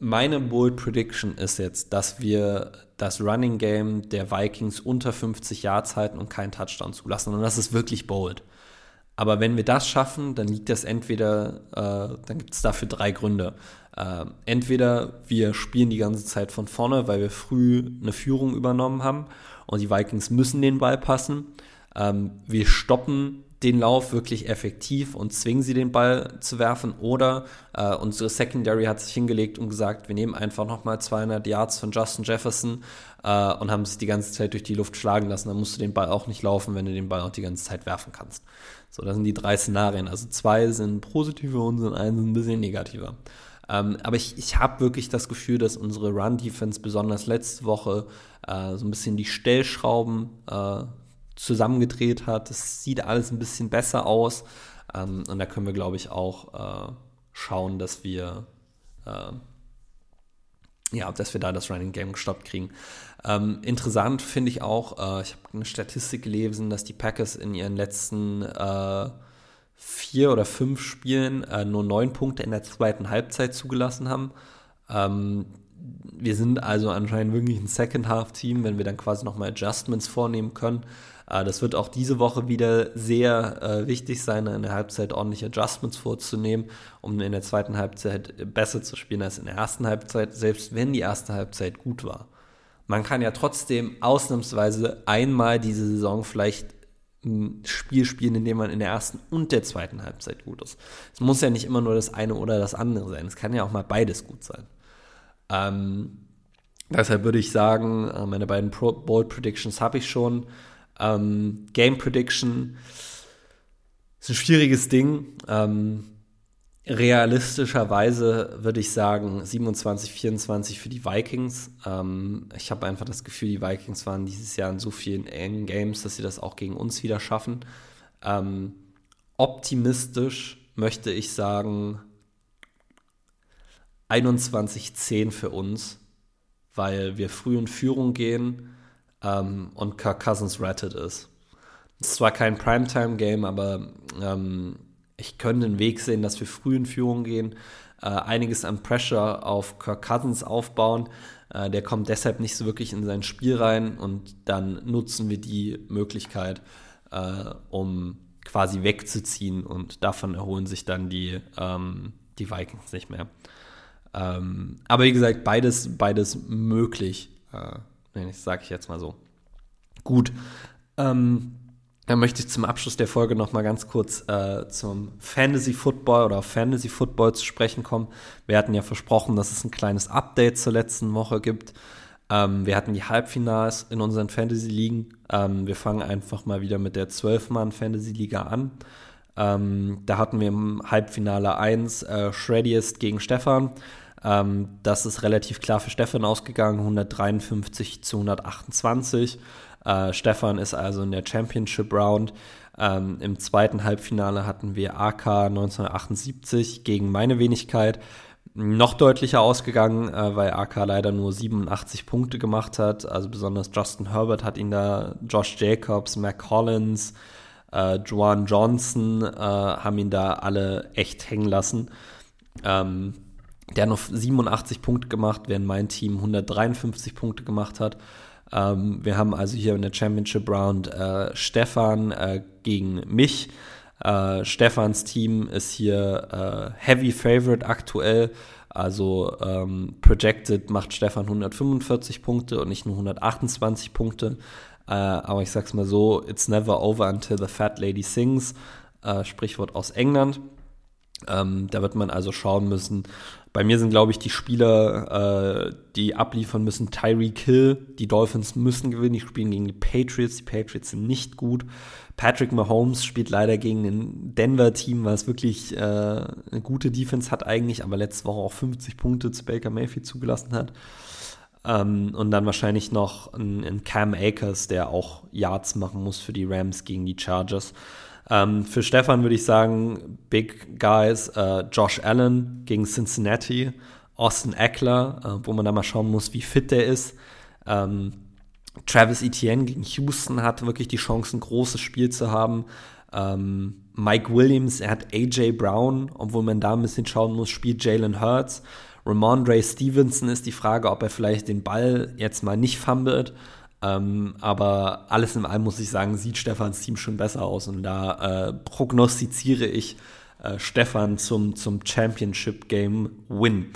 meine Bold Prediction ist jetzt, dass wir das Running Game der Vikings unter 50 Yards halten und keinen Touchdown zulassen. Und das ist wirklich bold. Aber wenn wir das schaffen, dann liegt das entweder, äh, dann gibt es dafür drei Gründe. Äh, entweder wir spielen die ganze Zeit von vorne, weil wir früh eine Führung übernommen haben und die Vikings müssen den Ball passen. Ähm, wir stoppen den Lauf wirklich effektiv und zwingen sie den Ball zu werfen. Oder äh, unsere Secondary hat sich hingelegt und gesagt, wir nehmen einfach nochmal 200 Yards von Justin Jefferson äh, und haben sich die ganze Zeit durch die Luft schlagen lassen. Dann musst du den Ball auch nicht laufen, wenn du den Ball auch die ganze Zeit werfen kannst. So, das sind die drei Szenarien. Also zwei sind positive und sind ein bisschen negativer. Ähm, aber ich, ich habe wirklich das Gefühl, dass unsere Run-Defense besonders letzte Woche äh, so ein bisschen die Stellschrauben äh, zusammengedreht hat. Es sieht alles ein bisschen besser aus. Ähm, und da können wir, glaube ich, auch äh, schauen, dass wir äh, ja, dass wir da das Running Game gestoppt kriegen. Ähm, interessant finde ich auch, äh, ich habe eine Statistik gelesen, dass die Packers in ihren letzten äh, vier oder fünf Spielen äh, nur neun Punkte in der zweiten Halbzeit zugelassen haben. Ähm, wir sind also anscheinend wirklich ein Second-Half-Team, wenn wir dann quasi nochmal Adjustments vornehmen können. Äh, das wird auch diese Woche wieder sehr äh, wichtig sein, in der Halbzeit ordentliche Adjustments vorzunehmen, um in der zweiten Halbzeit besser zu spielen als in der ersten Halbzeit, selbst wenn die erste Halbzeit gut war. Man kann ja trotzdem ausnahmsweise einmal diese Saison vielleicht ein Spiel spielen, in dem man in der ersten und der zweiten Halbzeit gut ist. Es muss ja nicht immer nur das eine oder das andere sein. Es kann ja auch mal beides gut sein. Ähm, deshalb würde ich sagen, äh, meine beiden Pro Bold Predictions habe ich schon. Ähm, Game Prediction ist ein schwieriges Ding. Ähm, realistischerweise würde ich sagen 27, 24 für die Vikings. Ähm, ich habe einfach das Gefühl, die Vikings waren dieses Jahr in so vielen engen Games, dass sie das auch gegen uns wieder schaffen. Ähm, optimistisch möchte ich sagen 21-10 für uns, weil wir früh in Führung gehen ähm, und Kirk Cousins rettet ist. Es ist zwar kein Primetime-Game, aber ähm, ich könnte den Weg sehen, dass wir früh in Führung gehen, äh, einiges an Pressure auf Kirk Cousins aufbauen. Äh, der kommt deshalb nicht so wirklich in sein Spiel rein und dann nutzen wir die Möglichkeit, äh, um quasi wegzuziehen und davon erholen sich dann die, ähm, die Vikings nicht mehr. Ähm, aber wie gesagt, beides, beides möglich. Nee, sage ich jetzt mal so. Gut. Ähm, dann möchte ich zum Abschluss der Folge noch mal ganz kurz äh, zum Fantasy Football oder Fantasy Football zu sprechen kommen. Wir hatten ja versprochen, dass es ein kleines Update zur letzten Woche gibt. Ähm, wir hatten die Halbfinals in unseren Fantasy-Ligen. Ähm, wir fangen einfach mal wieder mit der 12-Mann-Fantasy-Liga an. Ähm, da hatten wir im Halbfinale 1 äh, Shreddiest gegen Stefan. Ähm, das ist relativ klar für Stefan ausgegangen, 153 zu 128. Äh, Stefan ist also in der Championship Round. Ähm, Im zweiten Halbfinale hatten wir AK 1978 gegen meine Wenigkeit. Noch deutlicher ausgegangen, äh, weil AK leider nur 87 Punkte gemacht hat. Also besonders Justin Herbert hat ihn da, Josh Jacobs, Mac Collins, äh, Juan Johnson äh, haben ihn da alle echt hängen lassen. Ähm, der hat noch 87 Punkte gemacht, während mein Team 153 Punkte gemacht hat. Ähm, wir haben also hier in der Championship Round äh, Stefan äh, gegen mich. Äh, Stefans Team ist hier äh, Heavy Favorite aktuell. Also ähm, projected macht Stefan 145 Punkte und nicht nur 128 Punkte. Äh, aber ich sag's mal so, it's never over until the fat lady sings. Äh, Sprichwort aus England. Ähm, da wird man also schauen müssen, bei mir sind, glaube ich, die Spieler, äh, die abliefern müssen, Tyreek Hill. Die Dolphins müssen gewinnen. Die spielen gegen die Patriots. Die Patriots sind nicht gut. Patrick Mahomes spielt leider gegen ein Denver-Team, was wirklich äh, eine gute Defense hat eigentlich, aber letzte Woche auch 50 Punkte zu Baker Mayfield zugelassen hat. Ähm, und dann wahrscheinlich noch ein, ein Cam Akers, der auch Yards machen muss für die Rams gegen die Chargers. Ähm, für Stefan würde ich sagen, Big Guys, äh, Josh Allen gegen Cincinnati, Austin Eckler, äh, wo man da mal schauen muss, wie fit der ist. Ähm, Travis Etienne gegen Houston hat wirklich die Chance, ein großes Spiel zu haben. Ähm, Mike Williams, er hat AJ Brown, obwohl man da ein bisschen schauen muss, spielt Jalen Hurts. Ramondre Stevenson ist die Frage, ob er vielleicht den Ball jetzt mal nicht fummelt. Ähm, aber alles in allem muss ich sagen, sieht Stefans Team schon besser aus. Und da äh, prognostiziere ich äh, Stefan zum, zum Championship Game Win.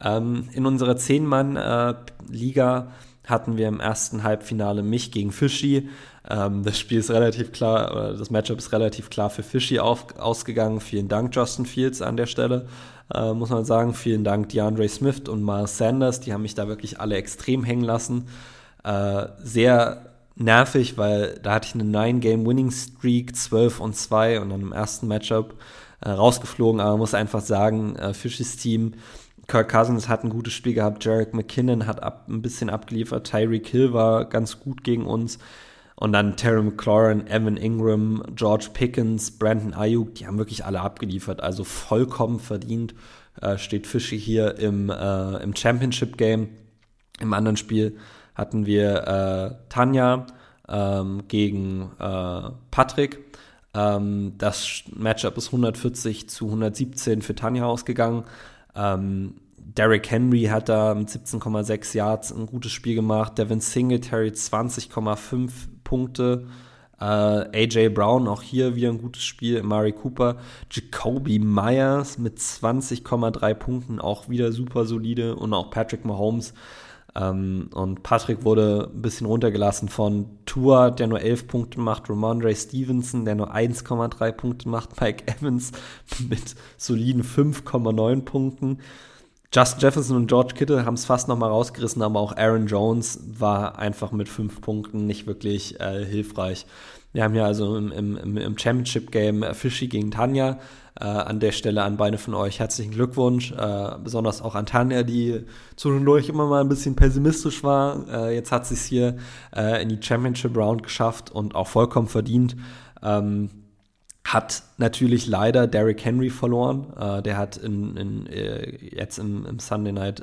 Ähm, in unserer 10-Mann-Liga äh, hatten wir im ersten Halbfinale mich gegen Fischi. Ähm, das Spiel ist relativ klar, oder das Matchup ist relativ klar für Fischi ausgegangen. Vielen Dank, Justin Fields, an der Stelle, äh, muss man sagen. Vielen Dank, DeAndre Smith und Miles Sanders. Die haben mich da wirklich alle extrem hängen lassen. Äh, sehr nervig, weil da hatte ich eine 9-Game-Winning-Streak, 12 und 2 und dann im ersten Matchup äh, rausgeflogen. Aber man muss einfach sagen, äh, Fishes Team, Kirk Cousins hat ein gutes Spiel gehabt, Jarek McKinnon hat ab, ein bisschen abgeliefert, Tyreek Hill war ganz gut gegen uns. Und dann Terry McLaurin, Evan Ingram, George Pickens, Brandon Ayuk, die haben wirklich alle abgeliefert. Also vollkommen verdient äh, steht Fischi hier im, äh, im Championship-Game. Im anderen Spiel hatten wir äh, Tanja ähm, gegen äh, Patrick. Ähm, das Matchup ist 140 zu 117 für Tanja ausgegangen. Ähm, Derrick Henry hat da mit 17,6 Yards ein gutes Spiel gemacht. Devin Singletary 20,5 Punkte. Äh, AJ Brown auch hier wieder ein gutes Spiel. Mari Cooper. Jacoby Myers mit 20,3 Punkten auch wieder super solide. Und auch Patrick Mahomes ähm, und Patrick wurde ein bisschen runtergelassen von Tua, der nur 11 Punkte macht, Ramondre Stevenson, der nur 1,3 Punkte macht, [LAUGHS] Mike Evans mit soliden 5,9 Punkten. Justin Jefferson und George Kittle haben es fast nochmal rausgerissen, aber auch Aaron Jones war einfach mit 5 Punkten nicht wirklich äh, hilfreich. Wir haben hier also im, im, im Championship-Game Fischi gegen Tanja. Äh, an der Stelle an beide von euch herzlichen Glückwunsch. Äh, besonders auch an Tanja, die zwischendurch immer mal ein bisschen pessimistisch war. Äh, jetzt hat sie es hier äh, in die Championship Round geschafft und auch vollkommen verdient. Ähm, hat natürlich leider Derrick Henry verloren. Äh, der hat in, in, äh, jetzt im, im, Sunday Night,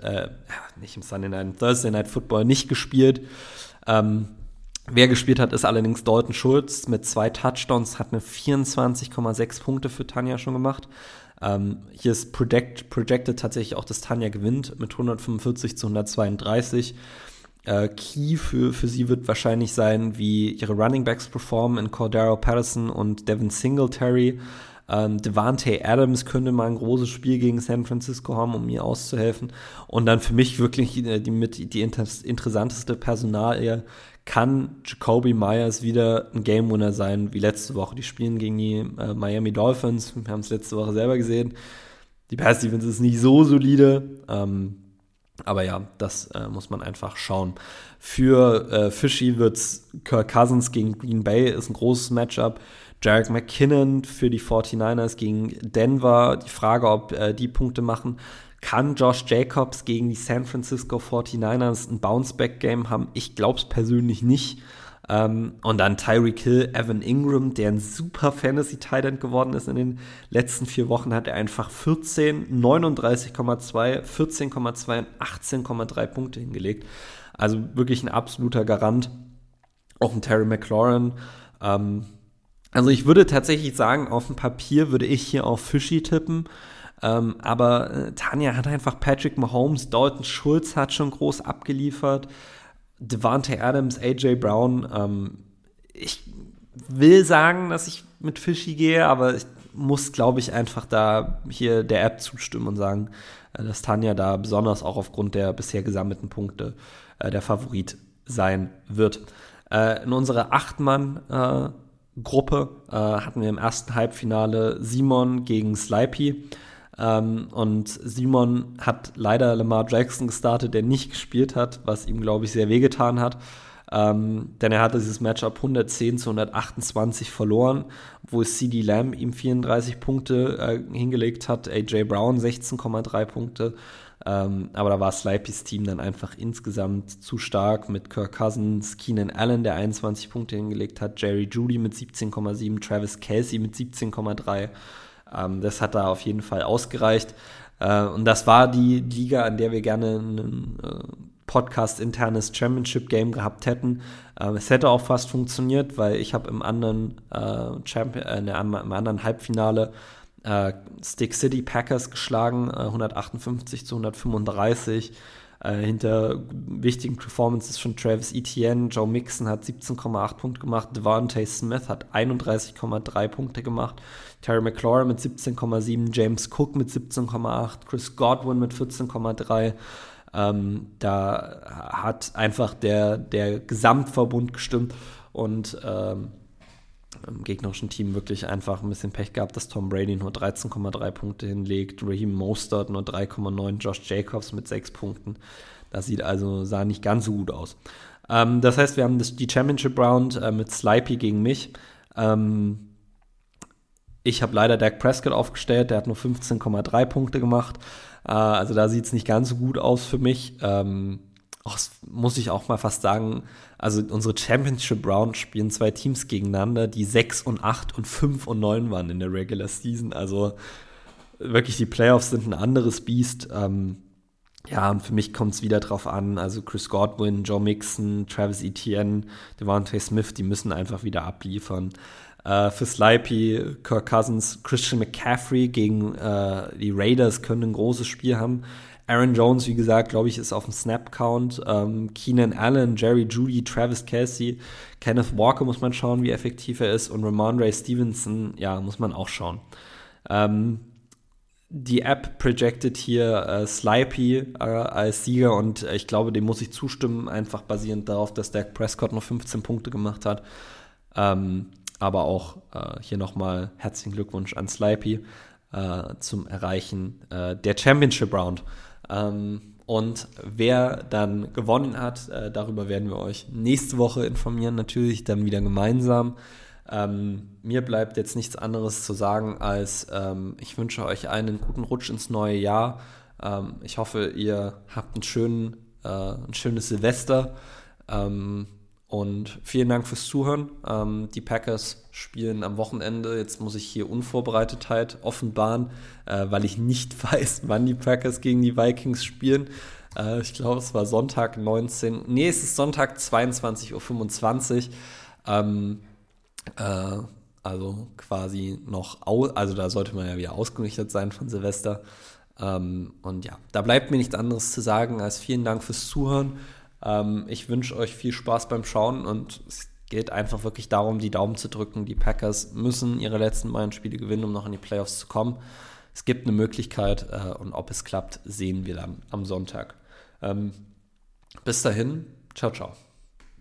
nicht im Sunday Night, im Thursday Night Football nicht gespielt. Ähm, Wer gespielt hat, ist allerdings Dalton Schulz mit zwei Touchdowns, hat eine 24,6 Punkte für Tanja schon gemacht. Ähm, hier ist project, projected tatsächlich auch, dass Tanja gewinnt mit 145 zu 132. Äh, Key für, für sie wird wahrscheinlich sein, wie ihre Running Backs performen in Cordero Patterson und Devin Singletary. Ähm, Devante Adams könnte mal ein großes Spiel gegen San Francisco haben, um mir auszuhelfen. Und dann für mich wirklich die, die, mit, die interessanteste Personalie kann Jacoby Myers wieder ein Game Winner sein, wie letzte Woche. Die spielen gegen die äh, Miami Dolphins. Wir haben es letzte Woche selber gesehen. Die Pass Defense ist nicht so solide. Ähm, aber ja, das äh, muss man einfach schauen. Für äh, Fishy wird es Kirk Cousins gegen Green Bay, ist ein großes Matchup. Jarek McKinnon für die 49ers gegen Denver. Die Frage, ob äh, die Punkte machen. Kann Josh Jacobs gegen die San Francisco 49ers ein Bounceback-Game haben? Ich glaube es persönlich nicht. Ähm, und dann Tyreek Hill, Evan Ingram, der ein super Fantasy-Tight geworden ist in den letzten vier Wochen, hat er einfach 14, 39,2, 14,2 und 18,3 Punkte hingelegt. Also wirklich ein absoluter Garant. Auch ein Terry McLaurin. Ähm, also ich würde tatsächlich sagen, auf dem Papier würde ich hier auf Fishy tippen. Ähm, aber äh, Tanja hat einfach Patrick Mahomes, Dalton Schulz hat schon groß abgeliefert, Devante Adams, AJ Brown. Ähm, ich will sagen, dass ich mit Fishy gehe, aber ich muss, glaube ich, einfach da hier der App zustimmen und sagen, äh, dass Tanja da besonders auch aufgrund der bisher gesammelten Punkte äh, der Favorit sein wird. Äh, in unserer Acht-Mann-Gruppe äh, hatten wir im ersten Halbfinale Simon gegen Slipey. Ähm, und Simon hat leider Lamar Jackson gestartet, der nicht gespielt hat, was ihm, glaube ich, sehr wehgetan hat. Ähm, denn er hatte dieses Matchup 110 zu 128 verloren, wo CD Lamb ihm 34 Punkte äh, hingelegt hat, AJ Brown 16,3 Punkte. Ähm, aber da war Slipey's Team dann einfach insgesamt zu stark mit Kirk Cousins, Keenan Allen, der 21 Punkte hingelegt hat, Jerry Judy mit 17,7, Travis Kelsey mit 17,3 ähm, das hat da auf jeden Fall ausgereicht. Äh, und das war die Liga, an der wir gerne ein äh, Podcast-internes Championship-Game gehabt hätten. Ähm, es hätte auch fast funktioniert, weil ich habe im anderen äh, Champion, äh, im anderen Halbfinale äh, Stick City Packers geschlagen, 158 zu 135. Äh, hinter wichtigen Performances von Travis Etienne, Joe Mixon hat 17,8 Punkte gemacht, Devante Smith hat 31,3 Punkte gemacht, Terry McLaurin mit 17,7, James Cook mit 17,8, Chris Godwin mit 14,3. Ähm, da hat einfach der, der Gesamtverbund gestimmt und ähm, im gegnerischen Team wirklich einfach ein bisschen Pech gehabt, dass Tom Brady nur 13,3 Punkte hinlegt, Raheem Mostert nur 3,9, Josh Jacobs mit 6 Punkten. Das sieht also, sah nicht ganz so gut aus. Ähm, das heißt, wir haben das, die Championship Round äh, mit Slipey gegen mich. Ähm, ich habe leider Dak Prescott aufgestellt, der hat nur 15,3 Punkte gemacht. Äh, also da sieht es nicht ganz so gut aus für mich. Ähm, muss ich auch mal fast sagen, also unsere Championship Round spielen zwei Teams gegeneinander, die 6 und 8 und 5 und 9 waren in der Regular Season. Also wirklich, die Playoffs sind ein anderes Biest. Ähm, ja, und für mich kommt es wieder drauf an. Also Chris Godwin, Joe Mixon, Travis Etienne, Devontae Smith, die müssen einfach wieder abliefern. Äh, für Slipey, Kirk Cousins, Christian McCaffrey gegen äh, die Raiders können ein großes Spiel haben. Aaron Jones, wie gesagt, glaube ich, ist auf dem Snap-Count. Ähm, Keenan Allen, Jerry Judy, Travis Kelsey, Kenneth Walker muss man schauen, wie effektiv er ist. Und Ramondre Stevenson, ja, muss man auch schauen. Ähm, die App projected hier äh, Slipey äh, als Sieger und äh, ich glaube, dem muss ich zustimmen, einfach basierend darauf, dass Dak Prescott noch 15 Punkte gemacht hat. Ähm, aber auch äh, hier nochmal herzlichen Glückwunsch an Slipey äh, zum Erreichen äh, der Championship Round. Ähm, und wer dann gewonnen hat, äh, darüber werden wir euch nächste Woche informieren, natürlich dann wieder gemeinsam. Ähm, mir bleibt jetzt nichts anderes zu sagen, als ähm, ich wünsche euch einen guten Rutsch ins neue Jahr. Ähm, ich hoffe, ihr habt schönen, äh, ein schönes Silvester. Ähm, und vielen Dank fürs Zuhören. Ähm, die Packers spielen am Wochenende. Jetzt muss ich hier Unvorbereitetheit offenbaren, äh, weil ich nicht [LAUGHS] weiß, wann die Packers gegen die Vikings spielen. Äh, ich glaube, es war Sonntag 19. Nee, es ist Sonntag 22.25 Uhr. Ähm, äh, also quasi noch, also da sollte man ja wieder ausgerichtet sein von Silvester. Ähm, und ja, da bleibt mir nichts anderes zu sagen als vielen Dank fürs Zuhören. Ähm, ich wünsche euch viel Spaß beim Schauen und es geht einfach wirklich darum, die Daumen zu drücken. Die Packers müssen ihre letzten beiden Spiele gewinnen, um noch in die Playoffs zu kommen. Es gibt eine Möglichkeit äh, und ob es klappt, sehen wir dann am Sonntag. Ähm, bis dahin, ciao, ciao.